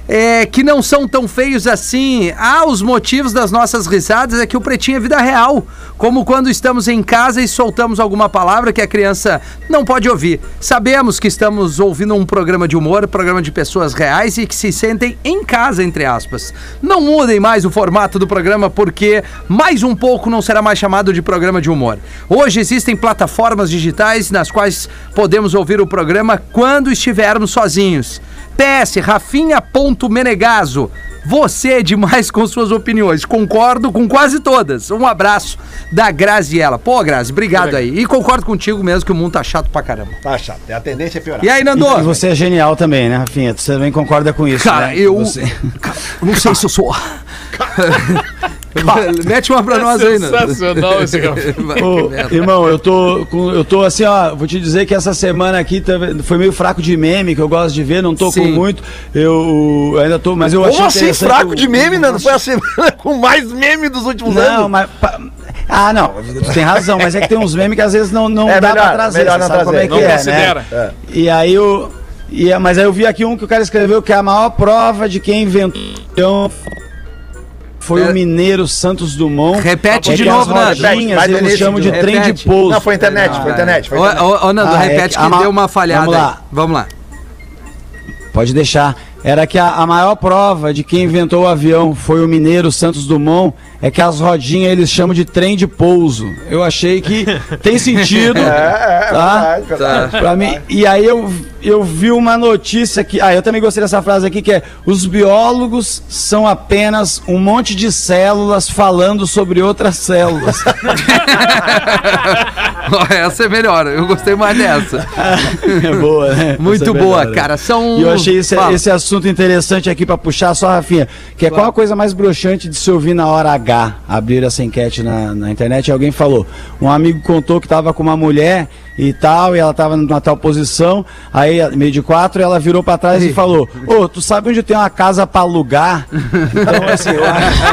É, que não são tão feios assim. Ah, os motivos das nossas risadas é que o pretinho é vida real. Como quando estamos em casa e soltamos alguma palavra que a criança não pode ouvir. Sabemos que estamos ouvindo um programa de humor, programa de pessoas reais e que se sentem em casa, entre aspas. Não mudem mais o formato do programa porque mais um pouco não será mais chamado de programa de humor. Hoje existem plataformas digitais nas quais podemos ouvir o programa quando estivermos sozinhos. PS, Rafinha.menegaso. Você é demais com suas opiniões. Concordo com quase todas. Um abraço da Graziella. Pô, Grazi, obrigado aí. E concordo contigo mesmo que o mundo tá chato pra caramba. Tá chato, a tendência é piorar. E aí, Nando? E você é genial também, né, Rafinha? Você também concorda com isso, Cara, né? eu. Você- Não sei se eu sou. Mete uma pra nós aí, Nando. Sensacional esse Ô, merda. irmão, eu tô, com- eu tô assim, ó, vou te dizer que essa semana aqui teve- foi meio fraco de meme, que eu gosto de ver, não tô com Sim. muito. Eu ainda tô, mas eu Como achei assim, interessante fraco o- de meme, Nando? Foi a semana com mais meme dos últimos Não, anos. mas. pa- Ah, não, tu tem razão, mas é que tem uns memes que às vezes não, não É dá melhor, pra trazer, melhor não sabe como é trazer. que Não é, considera. né? E aí eu. E, é- mas aí eu vi aqui um que o cara escreveu que é a maior prova de quem inventou foi É. o mineiro Santos Dumont. Repete É de novo, Nando. eles chamam de trem de pouso. Não, foi internet, foi internet. Foi Ô, internet. ô, ô, Nando, Ah, repete que deu uma falhada Vamos aí. lá. Vamos lá. Pode deixar. Era que a, a maior prova de quem inventou o avião foi o mineiro Santos Dumont, é que as rodinhas eles chamam de trem de pouso. Eu achei que tem sentido. É, é, tá? verdade, verdade. Pra mim, e aí eu, eu vi uma notícia que. Ah, eu também gostei dessa frase aqui, que é: os biólogos são apenas um monte de células falando sobre outras células. Essa é melhor, eu gostei mais dessa. é boa, né? Muito é boa, melhor, né? cara. São. E eu achei esse, esse assunto interessante aqui pra puxar só, Rafinha, que é qual a coisa mais broxante de se ouvir na hora H? Abrir essa enquete na, na internet e alguém falou. Um amigo contou que tava com uma mulher e tal, e ela tava numa tal posição, aí meio de quatro, ela virou pra trás e falou: Ô, tu sabe onde tem uma casa pra alugar? Então, assim, eu acho.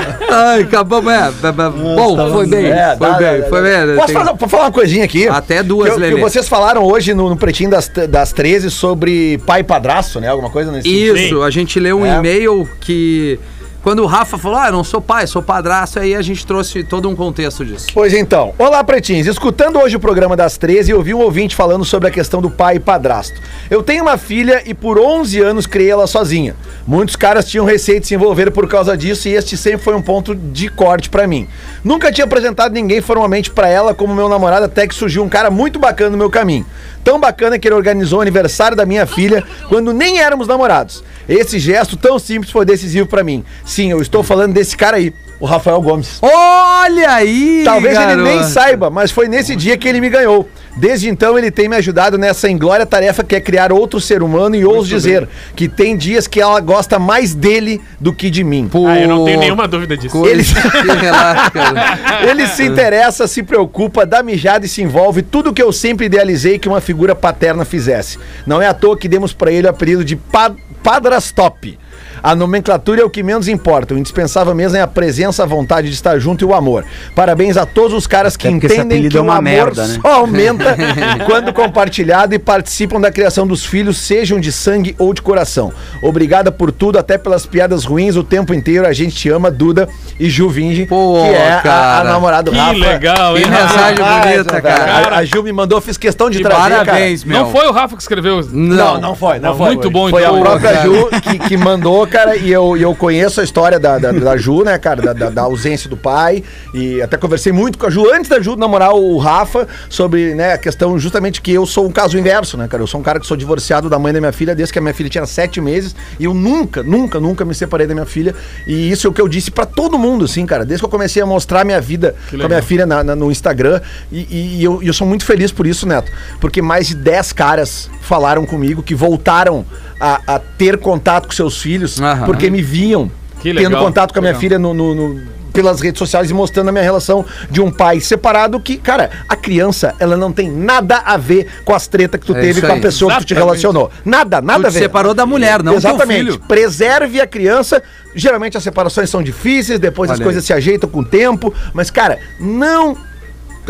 Ai, acabamos. É, bom, tá foi bem. É, foi dá, bem, dá, foi bem. Posso falar, falar uma coisinha aqui? Até duas, eu- que Lelê. vocês falaram hoje no, no Pretinho das, das 13 sobre pai padrasto, né? Alguma coisa nesse Isso, a gente leu um É. e-mail que Quando o Rafa falou, ah, eu não sou pai, sou padrasto, aí a gente trouxe todo um contexto disso. Pois então. Olá, pretinhos. Escutando hoje o programa das 13, eu vi um ouvinte falando sobre a questão do pai e padrasto. Eu tenho uma filha e por 11 anos criei ela sozinha. Muitos caras tinham receio de se envolver por causa disso e este sempre foi um ponto de corte pra mim. Nunca tinha apresentado ninguém formalmente pra ela como meu namorado até que surgiu um cara muito bacana no meu caminho. Tão bacana que ele organizou o aniversário da minha filha quando nem éramos namorados. Esse gesto tão simples foi decisivo pra mim. Sim, eu estou falando desse cara aí, o Rafael Gomes. Olha aí! Talvez ele nem garoto. saiba, mas foi nesse dia que ele me ganhou. Desde então ele tem me ajudado nessa inglória tarefa que é criar outro ser humano e ouso dizer que tem dias que ela gosta mais dele do que de mim. Pô, Ah, eu não tenho nenhuma dúvida disso. Ele-. Ele se interessa, se preocupa, dá mijada e se envolve, tudo que eu sempre idealizei que uma figura paterna fizesse. Não é à toa que demos pra ele o apelido de pa Padrastop. A nomenclatura é o que menos importa. O indispensável mesmo é a presença, a vontade de estar junto e o amor. Parabéns a todos os caras que Até entendem que é o uma amor merda, né? só aumenta quando compartilhado e participam da criação dos filhos, sejam de sangue ou de coração. Obrigada por tudo, até pelas piadas ruins o tempo inteiro. A gente te ama, Duda e Ju Vinge, Pô, que é a, a cara. namorada do Que Rafa. legal, hein? Que mensagem Rapaz, bonita, velho, cara. A, a Gil me mandou, fiz questão de Que trazer, Parabéns, meu. Não foi o Rafa que escreveu. Não, não foi, não foi. Muito bom, Foi então. a própria cara. Ju que, que mandou, cara, e eu, e eu conheço a história da, da, da Ju, né, cara, da, da, da ausência do pai, e até conversei muito com a Ju antes da Ju namorar o Rafa sobre, né, a questão justamente que eu sou um caso inverso, né, cara, eu sou um cara que sou divorciado da mãe da minha filha desde que a minha filha tinha sete meses, e eu nunca, nunca, nunca me separei da minha filha, e isso é o que eu disse pra todo mundo, assim, cara, desde que eu comecei a mostrar minha vida com a minha filha na- na- no Instagram, e, e- e eu, e eu sou muito feliz por isso, Neto, porque mais de 10 caras falaram comigo que voltaram a, a ter contato com seus filhos, Aham. porque me viam Que tendo legal, contato com a minha legal. filha no- no- no- pelas redes sociais e mostrando a minha relação de um pai separado que, cara, a criança, ela não tem nada a ver com as tretas que tu É teve com a pessoa que tu te Exatamente. relacionou. Nada, nada Tu a te ver. separou da mulher, não teu Exatamente. filho. Preserve a criança. Geralmente as separações são difíceis, depois as Olha coisas se ajeitam com o tempo, mas, cara, não.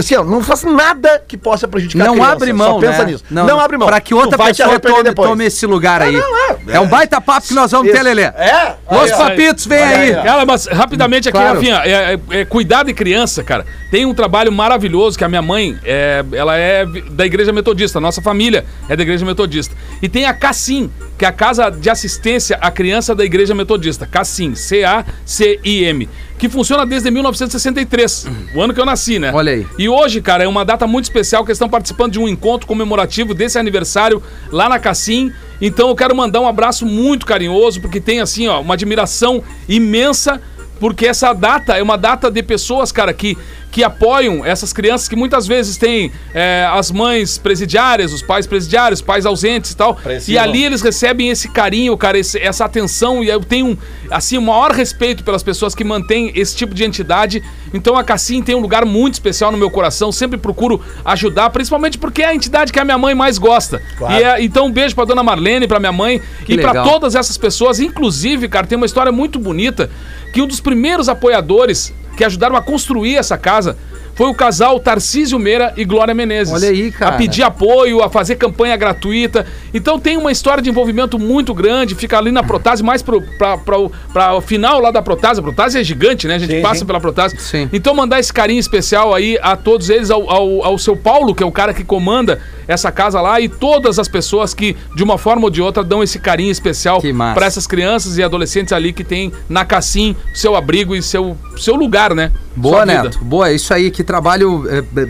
Assim, ó, não faça nada que possa prejudicar a Não criança. abre mão, Só pensa né? nisso. Não, abre mão. Pra que outra pessoa tome, depois. tome esse lugar aí. não, é. é. um baita papo que nós vamos ter. Lelê. É? Ó. papitos, vem aí. aí. Cara, mas rapidamente aqui, Claro. Rafinha, é, é- é cuidar de criança, cara. Tem um trabalho maravilhoso que a minha mãe, é, ela é da Igreja Metodista, nossa família é da Igreja Metodista. E tem a CACIM, que é a Casa de Assistência à Criança da Igreja Metodista. CACIM, C-A-C-I-M. Que funciona desde 1963, o ano que eu nasci, né? Olha aí. E hoje, cara, é uma data muito especial que estão participando de um encontro comemorativo desse aniversário lá na Cassim. Então eu quero mandar um abraço muito carinhoso, porque tem assim, ó, uma admiração imensa, porque essa data é uma data de pessoas, cara, que, que apoiam essas crianças que muitas vezes têm é, as mães presidiárias, os pais presidiários, pais ausentes e tal. E ali eles recebem esse carinho, cara, esse- essa atenção, e eu tenho, assim, o maior respeito pelas pessoas que mantêm esse tipo de entidade. Então a Cassim tem um lugar muito especial no meu coração, sempre procuro ajudar, principalmente porque é a entidade que a minha mãe mais gosta. E é- então um beijo pra dona Marlene, pra minha mãe Que e legal. todas essas pessoas. Inclusive, cara, tem uma história muito bonita que um dos primeiros apoiadores que ajudaram a construir essa casa foi o casal Tarcísio Meira e Glória Menezes. Olha aí, cara. A pedir apoio, a fazer campanha gratuita. Então tem uma história de envolvimento muito grande, fica ali na Protase, mais pra o final lá da Protase. A Protase é gigante, né? A gente Sim, passa sim. pela Protase. Sim. Então mandar esse carinho especial aí a todos eles, ao, ao, ao seu Paulo, que é o cara que comanda essa casa lá, e todas as pessoas que, de uma forma ou de outra, dão esse carinho especial para essas crianças e adolescentes ali que tem na Cassim seu abrigo e seu, seu lugar, né? Boa, Sua vida. Neto. Boa, é isso aí, que trabalho é, é,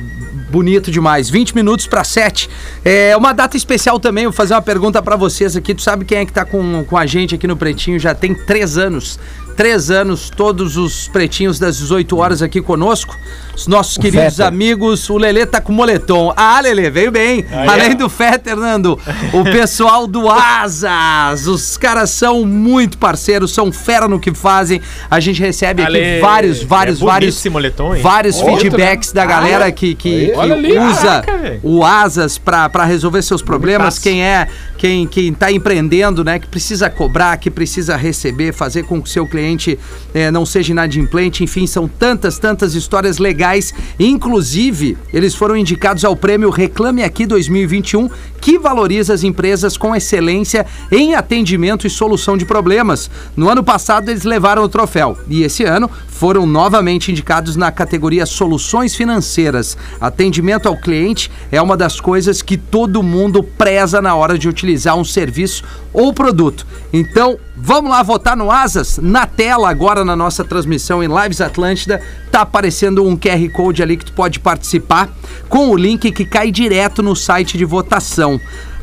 bonito demais. 20 minutos para 7. É uma data especial também, vou fazer uma pergunta para vocês aqui. Tu sabe quem é que tá com, com a gente aqui no Pretinho? Já tem três anos. Três anos, todos os pretinhos das 18 horas aqui conosco. Os nossos queridos Fetter. amigos. O Lelê tá com moletom. Ah, Lelê, veio bem. Além do Fetter, Nando, o pessoal do Asas. Os caras são muito parceiros, são fera no que fazem. A gente recebe aqui Ale. vários, vários, É vários esse moletom, hein? vários Outro, feedbacks da galera que, que, que Olha ali. usa Caraca, o Asas pra pra resolver seus problemas. Quem é, quem, quem tá empreendendo, né? Que precisa cobrar, que precisa receber, fazer com que o seu cliente cliente eh, não seja inadimplente. Enfim, são tantas, tantas histórias legais. Inclusive, eles foram indicados ao prêmio Reclame Aqui 2021, que valoriza as empresas com excelência em atendimento e solução de problemas. No ano passado, eles levaram o troféu e esse ano foram novamente indicados na categoria Soluções Financeiras. Atendimento ao cliente é uma das coisas que todo mundo preza na hora de utilizar um serviço ou produto. Então, vamos lá votar no Asas? Na tela agora na nossa transmissão em Lives Atlântida, tá aparecendo um QR Code ali que tu pode participar com o link que cai direto no site de votação.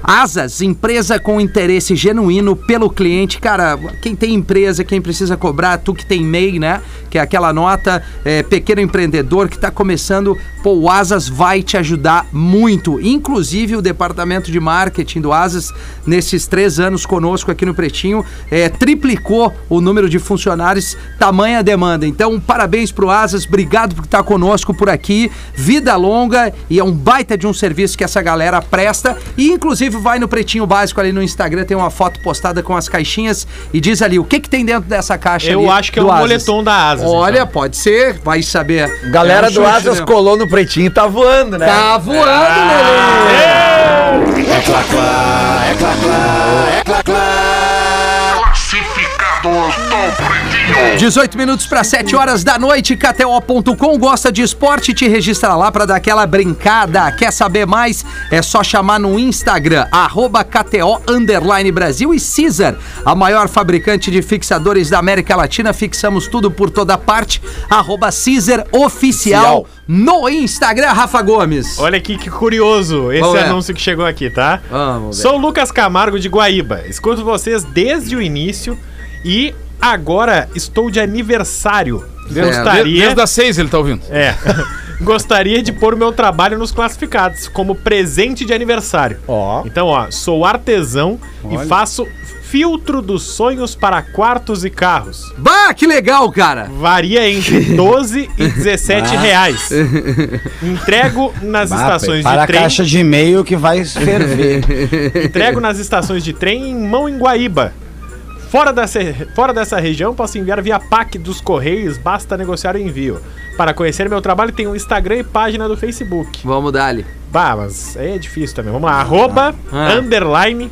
Asas, empresa com interesse genuíno pelo cliente. Cara, quem tem empresa, quem precisa cobrar, tu que tem MEI, né? Que é aquela nota, é, pequeno empreendedor que está começando, pô, o Asas vai te ajudar muito. Inclusive, o departamento de marketing do Asas, nesses três anos conosco aqui no Pretinho, é, triplicou o número de funcionários, tamanha demanda. Então, parabéns pro Asas, obrigado por estar conosco por aqui. Vida longa e é um baita de um serviço que essa galera presta. E, inclusive, vai no Pretinho Básico ali no Instagram, tem uma foto postada com as caixinhas e diz ali o que, que tem dentro dessa caixa Eu ali acho que é o Asas. moletom da Asas. Olha, então. pode ser, vai saber. Galera É um do chute, Asas né? colou no pretinho e tá voando, né? Tá voando, Lelê! 18 minutos para 7 horas da noite, KTO.com gosta de esporte, te registra lá para dar aquela brincada. Quer saber mais? É só chamar no Instagram, arroba KTO Underline Brasil e Caesar, a maior fabricante de fixadores da América Latina. Fixamos tudo por toda parte, arroba Caesar Oficial no Instagram, Rafa Gomes. Olha aqui que curioso esse é? anúncio que chegou aqui, tá? Vamos ver. Sou o Lucas Camargo de Guaíba. Escuto vocês desde o início e agora estou de aniversário. Gostaria. Desde as seis ele tá ouvindo. É. Gostaria de pôr meu trabalho nos classificados como presente de aniversário. Ó. Então, ó, sou artesão e faço filtro dos sonhos para quartos e carros. Bah, que legal, cara! Varia entre 12 e 17 reais. Entrego nas estações para de a trem. caixa de e-mail que vai ferver. Entrego nas estações de trem em Mão em Guaíba. Fora dessa, fora dessa região, posso enviar via PAC dos Correios, basta negociar o envio. Para conhecer meu trabalho, tem o Instagram e página do Facebook. Vamos dar-lhe. Bah, mas aí é difícil também. Vamos lá. Arroba, Ah. underline,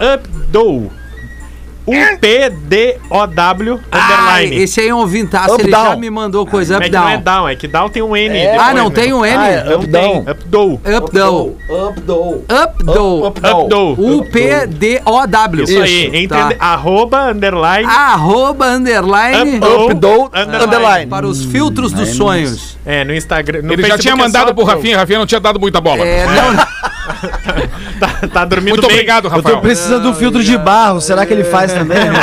updow. U-P-D-O-W, Ah, underline. esse aí é um ouvintaço, ele já down. me mandou coisa é up que não é down. down, é que down tem um N. É. Ah, não né? tem um N? Ah, é up, down. Updow. Up down. Up, down. Up down. Up, down. Updow. U-P-D-O-W. Isso aí. Entre Tá. arroba, underline, Arroba underline Updow, Up, down, underline. underline. para os filtros dos sonhos. É, no Instagram. No Ele já Facebook tinha é mandado pro. Rafinha, Rafinha não tinha dado muita bola. É, não, Tá, tá dormindo Muito bem. obrigado, Eu tô Rafael. precisando de um filtro de barro. Será que ele faz também, irmão?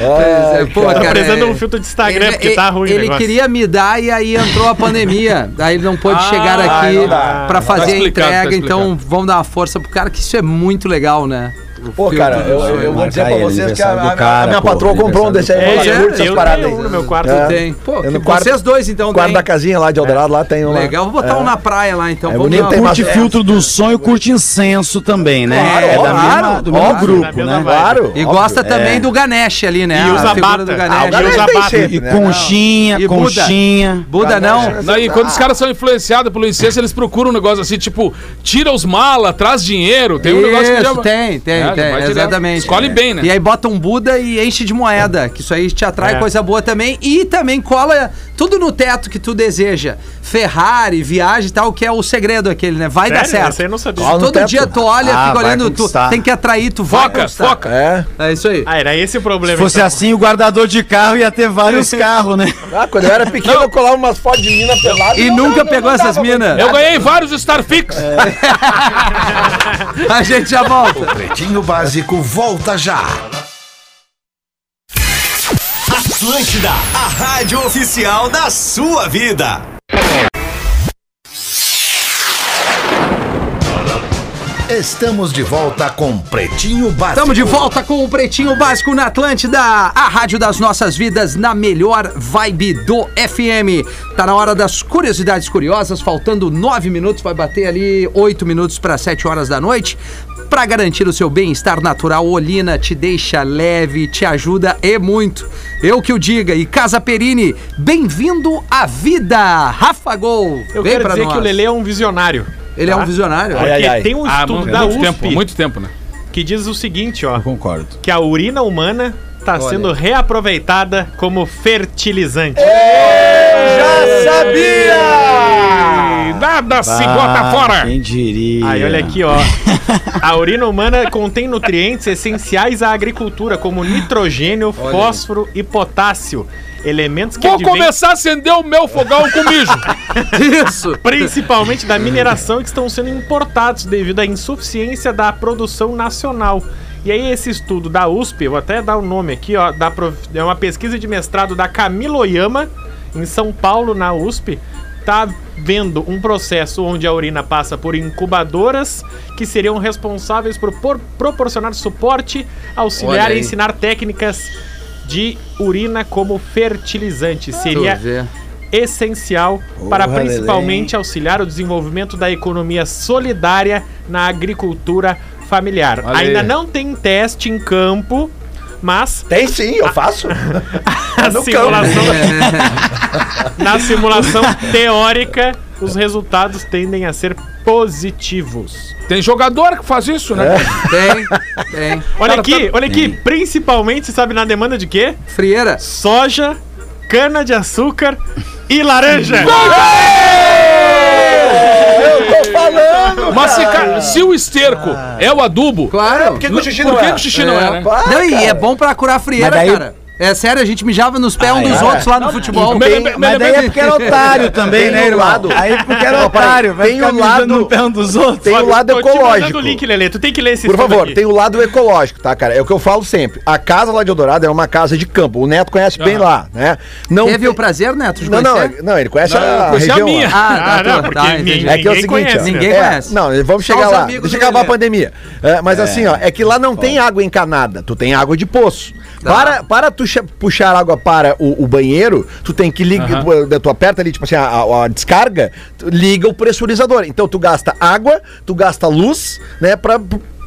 é, pô, Tá cara, precisando de é- um filtro de Instagram, ele, porque tá ruim Ele queria me dar e aí entrou a pandemia. Daí ele não pôde Ah, chegar aqui dá. pra fazer Tá a entrega. tá então vamos dar uma força pro cara, que isso é muito legal, né? Pô, cara, eu, eu- eu vou dizer pra ele, vocês que a, a- a cara, minha pô, patroa comprou um desse aí. É, ela é, curte essas eu paradas tenho aí. um no meu quarto. É. Tem. Pô, Eu que no quarto- vocês dois então Quarto tem. da casinha lá de Eldorado, lá tem um lá. Legal, vou botar um na praia lá então. É Vamos bonito, tem Curte filtro do sonho, curte incenso também, né? Claro, é da claro, mesma, do mesmo grupo, né? Claro. E gosta também do Ganesh ali, né? E A usa bata. do Ah, Ganesh. E né? conchinha, E conchinha. Buda não? E quando os caras são influenciados pelo incenso, eles procuram um negócio assim, tipo, tira os mala, traz dinheiro. Tem um negócio que tem, tem, É, já tem, vai direto. exatamente. Escolhe bem, né? E aí bota um Buda e enche de moeda, que isso aí te atrai É. coisa boa também. E também cola tudo no teto que tu deseja. Ferrari, viagem e tal, que é o segredo aquele, né? Vai dar Sério? certo. Esse aí não sabia. Cola Todo dia tu olha, Ah, fica olhando, tu tem que atrair, tu vai Foca, foca. É. É isso aí. Ah, era esse o problema. Se fosse então. assim, o guardador de carro ia ter vários carros, né? Ah, quando eu era pequeno, eu colava umas fotos de mina pelada. E não nunca dava- pegou não essas minas? Eu ganhei vários Starfix. A gente já volta. Pretinho Básico volta já. Atlântida, a rádio oficial da sua vida. Estamos de volta com Pretinho Básico. Estamos de volta com o Pretinho Básico na Atlântida, a rádio das nossas vidas na melhor vibe do FM. Tá na hora das curiosidades curiosas, faltando nove minutos, vai bater ali oito minutos para sete horas da noite. Pra garantir o seu bem-estar natural, Olina te deixa leve, te ajuda e muito. Eu que o diga. E Casa Perini, bem-vindo à vida. Rafa Gol, Eu vem quero pra dizer nós. que o Lelê é um visionário. Ele é tá? um visionário. Ai, Porque ai, ai. tem um Ah, estudo muito, da muito USP tempo, muito tempo, né? que diz o seguinte, ó, Concordo. que a urina humana está Olha. sendo reaproveitada como fertilizante. Já sabia! Nada se bota fora. Quem diria? Aí olha aqui, ó. A urina humana contém nutrientes essenciais à agricultura, como nitrogênio, fósforo e potássio. Elementos que Vou advêm começar a acender o meu fogão com mijo. Isso. principalmente da mineração que estão sendo importados devido à insuficiência da produção nacional. E aí esse estudo da USP, eu vou até dar o nome aqui, ó, da prof- é uma pesquisa de mestrado da Camilo Oyama, em São Paulo, na USP, tá vendo um processo onde a urina passa por incubadoras que seriam responsáveis por, por proporcionar suporte, auxiliar e ensinar técnicas de urina como fertilizante. Tu Seria essencial para principalmente auxiliar o desenvolvimento da economia solidária na agricultura familiar. Olha Ainda aí. não tem teste em campo, mas Tem sim, eu faço. a no simulação, na simulação teórica, os resultados tendem a ser positivos. Tem jogador que faz isso, né? Tem, tem. Olha Cara, aqui, tá- olha aqui, principalmente, sabe na demanda de quê? Frieira. Soja, cana de açúcar e laranja. Eu tô falando! Mas se, ca- se o esterco é o adubo, Claro. Por que, o xixi por não que, é? que o xixi não é, né? Não, e é bom pra curar a frieira, daí- cara. É sério, a gente mijava nos pés um Ah, dos é? outros lá no futebol. Me- me- me- Mas daí é porque era otário também, Tem né, um irmão? Aí porque era otário, vai Tem ficar um mijando lado- no pé um dos outros. Tem o lado Tô te mandando ecológico. o link, Lelê. Tu tem que ler esse Por favor, aqui. tem o lado ecológico, tá, cara? É o que eu falo sempre. A casa lá de Eldorado é uma casa de campo. O Neto conhece bem Aham. lá, né? Não Teve tem- o prazer, Neto, de Não, não, conhecer? não, ele conhece Não, a a região minha. lá. Ah, Ah, tá, não, tá, porque tá, É que é o seguinte, Ninguém é, conhece. Não, vamos chegar lá. Deixa acabar a pandemia. É, mas assim, ó, é que lá não tem água encanada, tu tem água de poço. Tá. Para, para tu che- puxar água para o, o banheiro, tu tem que ligar, tu, tu aperta ali, tipo assim, a, a- a descarga, liga o pressurizador. Então tu gasta água, tu gasta luz, né, pra,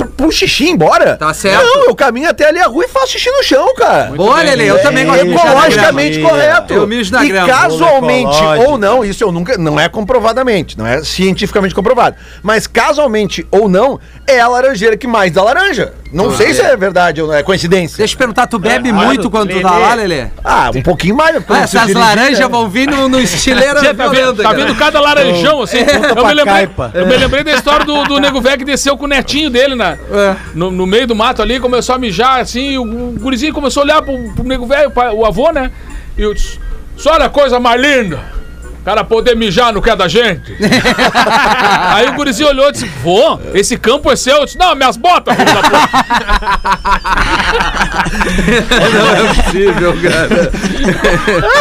pro xixi embora. Tá certo. Não, eu caminho até ali a rua e faço xixi no chão, cara. Boa, Lele, eu também É, gosto de. Ecologicamente correto. Eu mijo na e grama. casualmente Ecológico. ou não, isso eu nunca. Não é comprovadamente, não é cientificamente comprovado. Mas casualmente ou não, é a laranjeira que mais dá laranja. Não sei se é verdade ou não, é coincidência. Deixa eu te perguntar, tu bebe É, muito ah, quando tu Lelê. tá lá, Lelê? Ah, um pouquinho mais. porque Ah, eu essas laranjas vão vir no, no estileira Você tá vendo, violenta, tá cara. vendo cada laranjão assim? Eu pra me, lembrei, caipa. eu me lembrei da história do, do Nego Velho que desceu com o netinho dele na, É. no, no meio do mato ali, começou a mijar assim, o, o gurizinho começou a olhar pro, pro Nego Velho, o avô, né? E eu disse: olha a coisa mais linda. O cara poder mijar no que é da gente. Aí o gurizinho olhou e disse: Vô, esse campo é seu? Eu disse: Não, minhas botas, filho da puta. Não é possível, cara.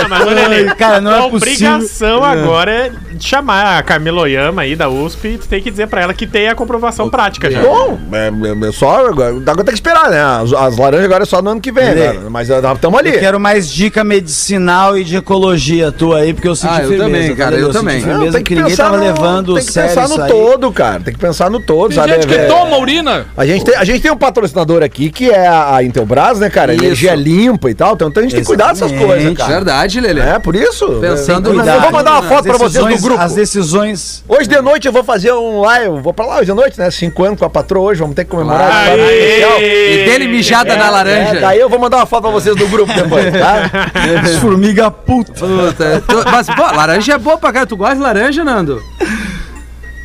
Ah, mas olha ali, cara, não é a obrigação possível. agora é de chamar a Camila Oyama aí da USP e tu tem que dizer pra ela que tem a comprovação prática já. Bom, é, é- é só. Agora tem que esperar, né? As, as laranjas agora é só no ano que vem, né? Mas estamos ali. Eu quero mais dica medicinal e de ecologia tua aí, porque eu senti Ah, eu. Também, cara, ligado? eu também. senti Não, firmeza tem que, que ninguém pensar tava no, levando tem que sério pensar no aí. todo, cara. Tem que pensar no todo, Tem sabe? gente que É- toma urina. A gente, tem, a gente tem um patrocinador aqui que é a, Intelbras, né, cara? Isso. Energia limpa e tal. Então, então a gente tem que cuidar dessas coisas, cara. Verdade, Lelê. É, por isso. Pensando eu, eu vou mandar uma foto pra vocês no decisões- grupo. As decisões. Hoje de noite eu vou fazer um live. eu Vou pra lá hoje de noite, né? Cinco anos com a patroa hoje. Vamos ter que comemorar. E dele mijada na laranja. É, daí eu vou mandar uma foto pra vocês no grupo depois, tá? Formiga puta. Puta, mas, pô, laranja é boa pra cara. Tu gosta de laranja, Nando?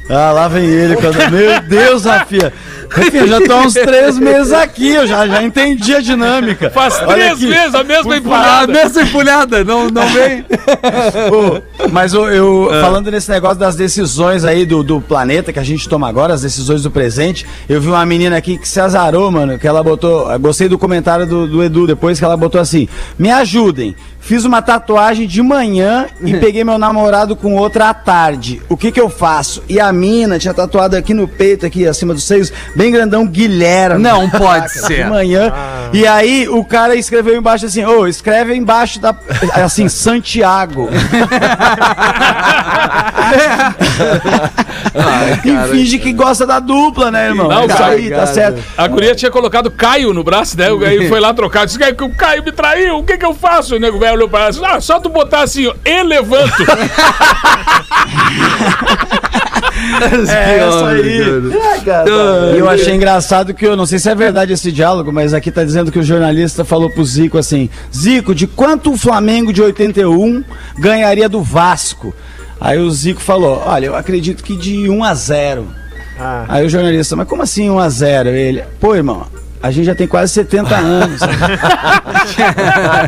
Ah, lá vem ele. Quando... Meu Deus, Rafinha. Rafinha, já tô há uns três meses aqui. Eu já, já entendi a dinâmica. Faz Olha três aqui. meses a mesma Ah, empulhada. mesma empulhada, não, não vem. Mas ô, eu, falando nesse negócio das decisões aí do, do planeta que a gente toma agora, as decisões do presente, eu vi uma menina aqui que se azarou, mano, que ela botou. eu Gostei do comentário do, do Edu depois que ela botou assim: me ajudem. Fiz uma tatuagem de manhã e peguei meu namorado com outra à tarde. O que que eu faço? E a mina tinha tatuado aqui no peito, aqui acima dos seios, bem grandão, Guilherme. Não pode De ser. manhã. E aí o cara escreveu embaixo assim, ô, escreve embaixo da. Assim, Santiago. e finge que gosta da dupla, né, irmão? Não, Tá aí, tá certo. A guria tinha colocado Caio no braço, né? Aí foi lá trocar. Disse que o Caio me traiu, o que que eu faço? O nego velho olhou pra ela e disse, ah, só tu botar assim, ó, e levanto. É essa aí. E eu achei engraçado que eu não sei se é verdade esse diálogo, mas aqui tá dizendo que o jornalista falou pro Zico assim: Zico, de quanto o Flamengo de 81 ganharia do Vasco? Aí o Zico falou: Olha, eu acredito que de 1 a 0. Ah. Aí o jornalista, mas como assim 1 a 0? Ele, pô, irmão, a gente já tem quase 70 anos.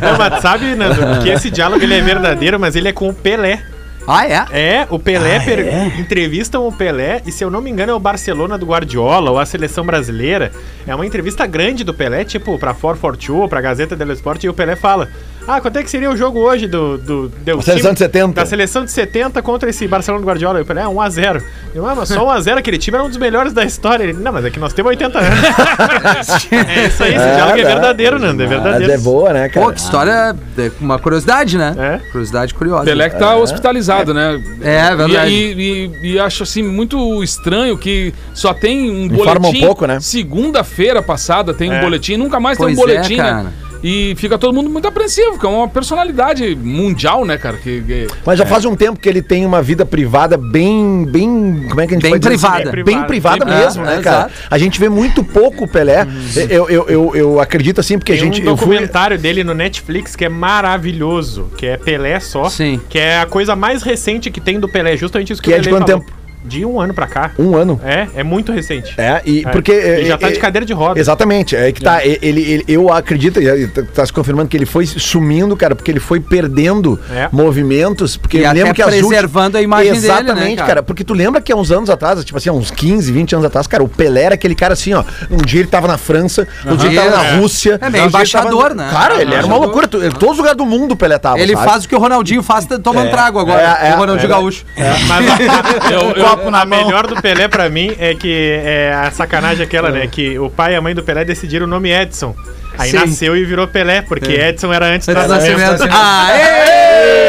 Não, mas sabe, Nando, que esse diálogo ele é verdadeiro, mas ele é com o Pelé. Ah, é? É, o Pelé Ah, per- é? entrevistam o Pelé e se eu não me engano é o Barcelona do Guardiola ou a seleção brasileira. É uma entrevista grande do Pelé, tipo pra 442, pra Gazeta dello Sport e o Pelé fala: "Ah, quanto é que seria o jogo hoje do do, do A seleção de 70. Da seleção de 70 contra esse Barcelona do Guardiola?" E o Pelé, ah, 1 a 0. Eu, ah, mas só 1 a 0 aquele time era um dos melhores da história. Ele, não, mas é que nós temos 80 anos. é isso aí, esse diálogo é verdadeiro, Nando, é verdadeiro. Mas é boa, né, cara? Pô, que história. é Uma curiosidade, né? É. Curiosidade curiosa. Pelé que tá hospitalizado, né? É, verdade. E, e- e- acho assim muito estranho que só tem um Informa boletim. um pouco, né? Segunda-feira passada tem um É. boletim, nunca mais Pois tem um é, boletim, cara. né? E fica todo mundo muito apreensivo, porque é uma personalidade mundial, né, cara? Que, que- Mas já faz um tempo que ele tem uma vida privada bem, bem, como é que a gente Bem pode dizer privada. assim? Bem Bem privada privada. mesmo, É, né, é, cara? exato. A gente vê muito pouco o Pelé. Eu, eu, eu, eu acredito assim, porque Tem a gente... um eu fui, documentário dele no Netflix que é maravilhoso, que é Pelé só. Sim. Que é a coisa mais recente que tem do Pelé, justamente isso que, Que o é de quanto falou. tempo? De um ano pra cá. um ano. É, é muito recente. É, e É. porque... Ele já tá é, de cadeira de roda. Exatamente, é que tá. Ele, ele- eu acredito, tá- tá se confirmando que ele foi sumindo, cara, porque ele foi perdendo É. movimentos. Porque E eu até lembro que as últimas- preservando a imagem dele, né, Exatamente, cara? cara? Porque tu lembra que há uns anos atrás, tipo assim, há uns 15, 20 anos atrás, cara, o Pelé era aquele cara assim, ó. Um dia ele tava na França, um dia ele tava na É. Rússia. É, meio um dia ele tava- embaixador, né? Cara, ele era uma Embaixador. loucura. tu- em Todos os lugares do mundo o Pelé tava. Ele sabe? faz o que o Ronaldinho faz tomando É. trago agora. É, é, o Ronaldinho é. Gaúcho. Mas Eu- eu- copo na melhor do Pelé pra mim é que é a sacanagem aquela, né? Que o pai e a mãe do Pelé decidiram o nome Edson. Aí Sim. nasceu e virou Pelé, porque Edson era antes Antes do nascimento. Aê!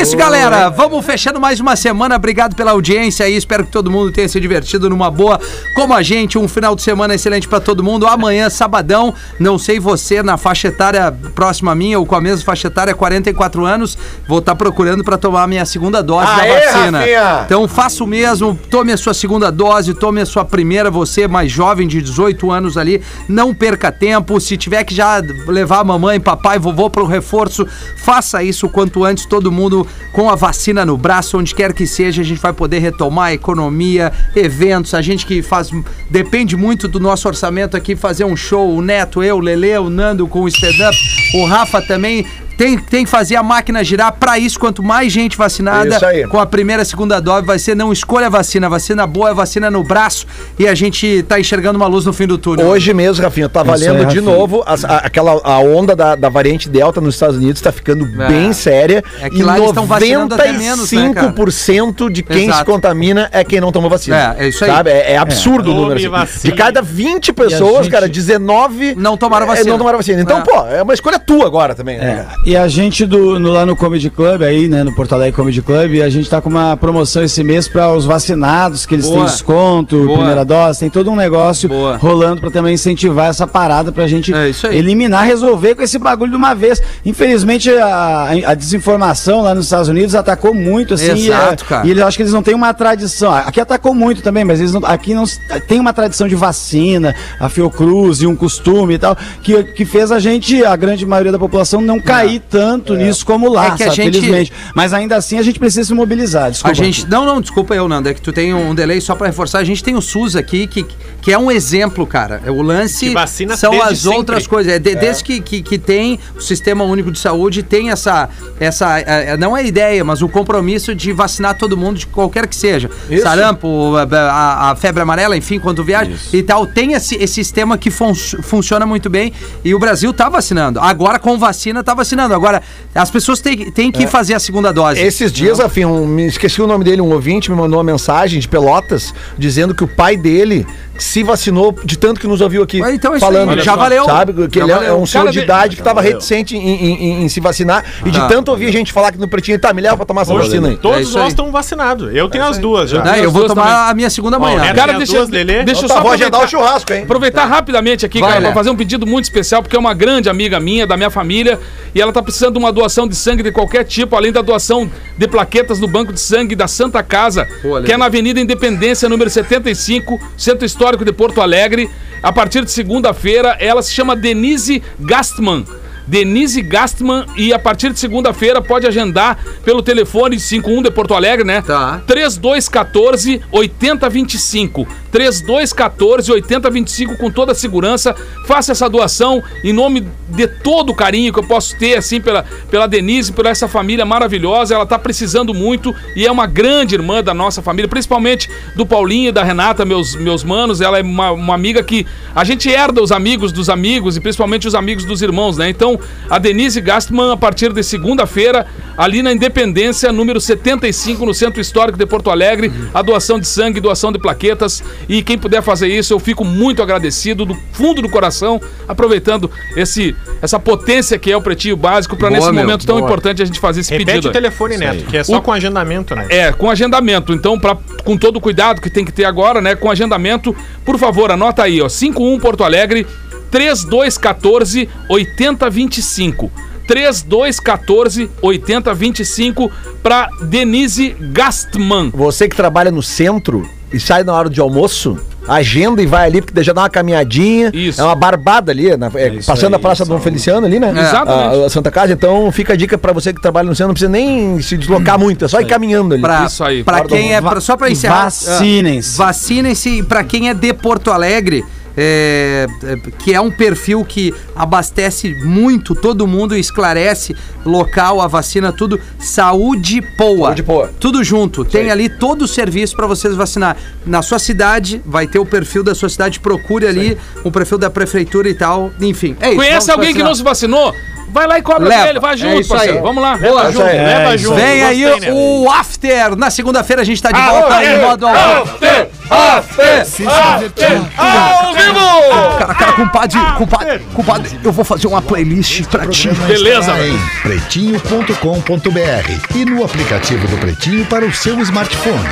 Isso, galera. Vamos fechando mais uma semana. Obrigado pela audiência aí. Espero que todo mundo tenha se divertido numa boa como a gente. Um final de semana excelente pra todo mundo. Amanhã, sabadão, não sei você, na faixa etária próxima a minha ou com a mesma faixa etária, 44 anos, vou estar procurando pra tomar a minha segunda dose Aê, da vacina. Rafinha! Então faça o mesmo, tome a sua segunda dose, tome a sua primeira, você mais jovem de 18 anos ali, não perca tempo, se tiver que já levar a mamãe, papai, vovô para o reforço, faça isso o quanto antes, todo mundo com a vacina no braço, onde quer que seja, a gente vai poder retomar a economia, eventos, a gente que faz, depende muito do nosso orçamento aqui, fazer um show, o Neto, eu, o Lele, o Nando com o stand-up, o Rafa também, tem, tem que fazer a máquina girar para isso, quanto mais gente vacinada, Isso aí. com a primeira e segunda dose, vai ser não escolha a vacina, a vacina boa é vacina no braço e a gente tá enxergando uma luz no fim do túnel. Hoje mesmo, Rafinha, eu tava Isso aí, lendo de Rafinha. novo as- a, aquela a onda da, da variante Delta nos Estados Unidos tá ficando É. bem séria. É que lá eles tão vacinando até menos, né, cara? 95% de quem Exato. se contamina é quem não tomou vacina. É, é isso aí. Sabe? É, é absurdo o Tome número. assim. De cada 20 pessoas, gente- cara, 19 Não tomaram é, vacina. não tomaram vacina. Então, É. pô, é uma escolha tua agora também, né? É, e a gente do, no- lá no Comedy Club, aí, né, no Porto Alegre Comedy Club, a gente tá com uma promoção esse mês para os vacinados, que eles Boa. têm desconto, Boa. primeira dose, tem todo um negócio Boa. rolando para também incentivar essa parada pra gente É eliminar, resolver com esse bagulho de uma vez. Infelizmente, a, a desinformação lá nos Estados Unidos atacou muito, assim, Exato, e, é- cara. e eles acho que eles não têm uma tradição. Aqui atacou muito também, mas eles não, aqui não tem uma tradição de vacina, a Fiocruz e um costume e tal, que, que fez a gente, a grande maioria da população, não cair tanto nisso como lá, É que a sabe? gente- Felizmente. Mas ainda assim a gente precisa se mobilizar. Desculpa. A gente, não, não, desculpa eu, Nando, é que tu tem um delay só pra reforçar. A gente tem o SUS aqui, que, que é um exemplo, cara. O lance são as sempre. outras coisas. É, de- Desde que, que, que tem o Sistema Único de Saúde, tem essa, essa é, é, não é ideia, mas o compromisso de vacinar todo mundo, de qualquer que seja. Isso. Sarampo, a, a- a febre amarela, enfim, quando viaja e tal. Tem esse, esse sistema que fun- funciona muito bem e o Brasil tá vacinando. Agora com vacina tá vacinando. Vacinando. Agora, as pessoas têm, têm que fazer a segunda dose. Esses dias, afim, um, esqueci o nome dele, um ouvinte me mandou uma mensagem de Pelotas dizendo que o pai dele se vacinou de tanto que nos ouviu aqui Ah, então é isso falando. aí, já valeu. Sabe? Que Já ele é- é um senhor Cara, de idade que estava reticente em, em- em- em se vacinar e de Tá. tanto ouvir a gente falar que no pretinho, tá, me leva pra tomar essa vacina aí. É todos isso nós estamos vacinados. Eu tenho as duas já. Eu vou tomar a minha segunda manhã. Cara, deixa, deixa eu Então só tá, vou agendar aproveitar, o churrasco, hein? aproveitar rapidamente aqui, cara, pra fazer um pedido muito especial, porque é uma grande amiga minha, da minha família, e ela tá precisando de uma doação de sangue de qualquer tipo, além da doação de plaquetas no Banco de Sangue da Santa Casa, Pô, que é na Avenida Independência, número 75, Centro Histórico de Porto Alegre. A partir de segunda-feira, ela se chama Denise Gastman. Denise Gastman e a partir de segunda-feira pode agendar pelo telefone 51 de Porto Alegre, né? Tá. 3214 8025. 3214 8025 com toda a segurança. Faça essa doação em nome de todo o carinho que eu posso ter assim pela, pela Denise, por essa família maravilhosa. Ela tá precisando muito e é uma grande irmã da nossa família, principalmente do Paulinho e da Renata, meus, meus manos. Ela é uma, uma amiga que a gente herda os amigos dos amigos e principalmente os amigos dos irmãos, né? Então, a Denise Gastman, a partir de segunda-feira, ali na Independência, número 75, no Centro Histórico de Porto Alegre, a doação de sangue, doação de plaquetas. E quem puder fazer isso, eu fico muito agradecido do fundo do coração, aproveitando esse, essa potência que é o Pretinho Básico, para nesse meu, momento tão boa. importante a gente fazer esse Repete pedido. o telefone, Neto, que é só O- com agendamento, né? É, com agendamento. Então, pra, com todo o cuidado que tem que ter agora, né? Com agendamento, por favor, anota aí, ó. 51 Porto Alegre, 3214 8025. 3214 8025 para Denise Gastman. Você que trabalha no centro e sai na hora de almoço, agenda e vai ali, porque já dá uma caminhadinha. Isso. É uma barbada ali, na- é, isso passando aí, a Praça Dom. Feliciano ali, né? Exatamente. A, a Santa Casa. Então fica a dica pra você que trabalha no centro, não precisa nem se deslocar muito, é só ir caminhando ali. Pra, Isso aí. Pra quem é. pra- só pra encerrar. Vacinem-se. ah, Vacinem-se. Pra quem é de Porto Alegre. É, é, que é um perfil que abastece muito todo mundo, esclarece local, a vacina, tudo. Saúde Poa. Saúde Poa. Tudo junto. Tem ali todo o serviço pra vocês vacinar. Na sua cidade, vai ter o perfil da sua cidade, procure ali o perfil da prefeitura e tal. Enfim, é isso. Conhece alguém que vacinar. não se vacinou? Vai lá e cobra Leva. dele, vai É junto, aí. parceiro. Vamos lá. Boa, Leva junto, leva junto. Vem aí Gostei, né? o After. Na segunda-feira a gente tá de volta em modo ao Ao vivo! Cara, cara, compadre, compadre, compadre, eu vou fazer uma playlist pra ti. Beleza, em pretinho.com.br e no aplicativo do Pretinho para o seu smartphone.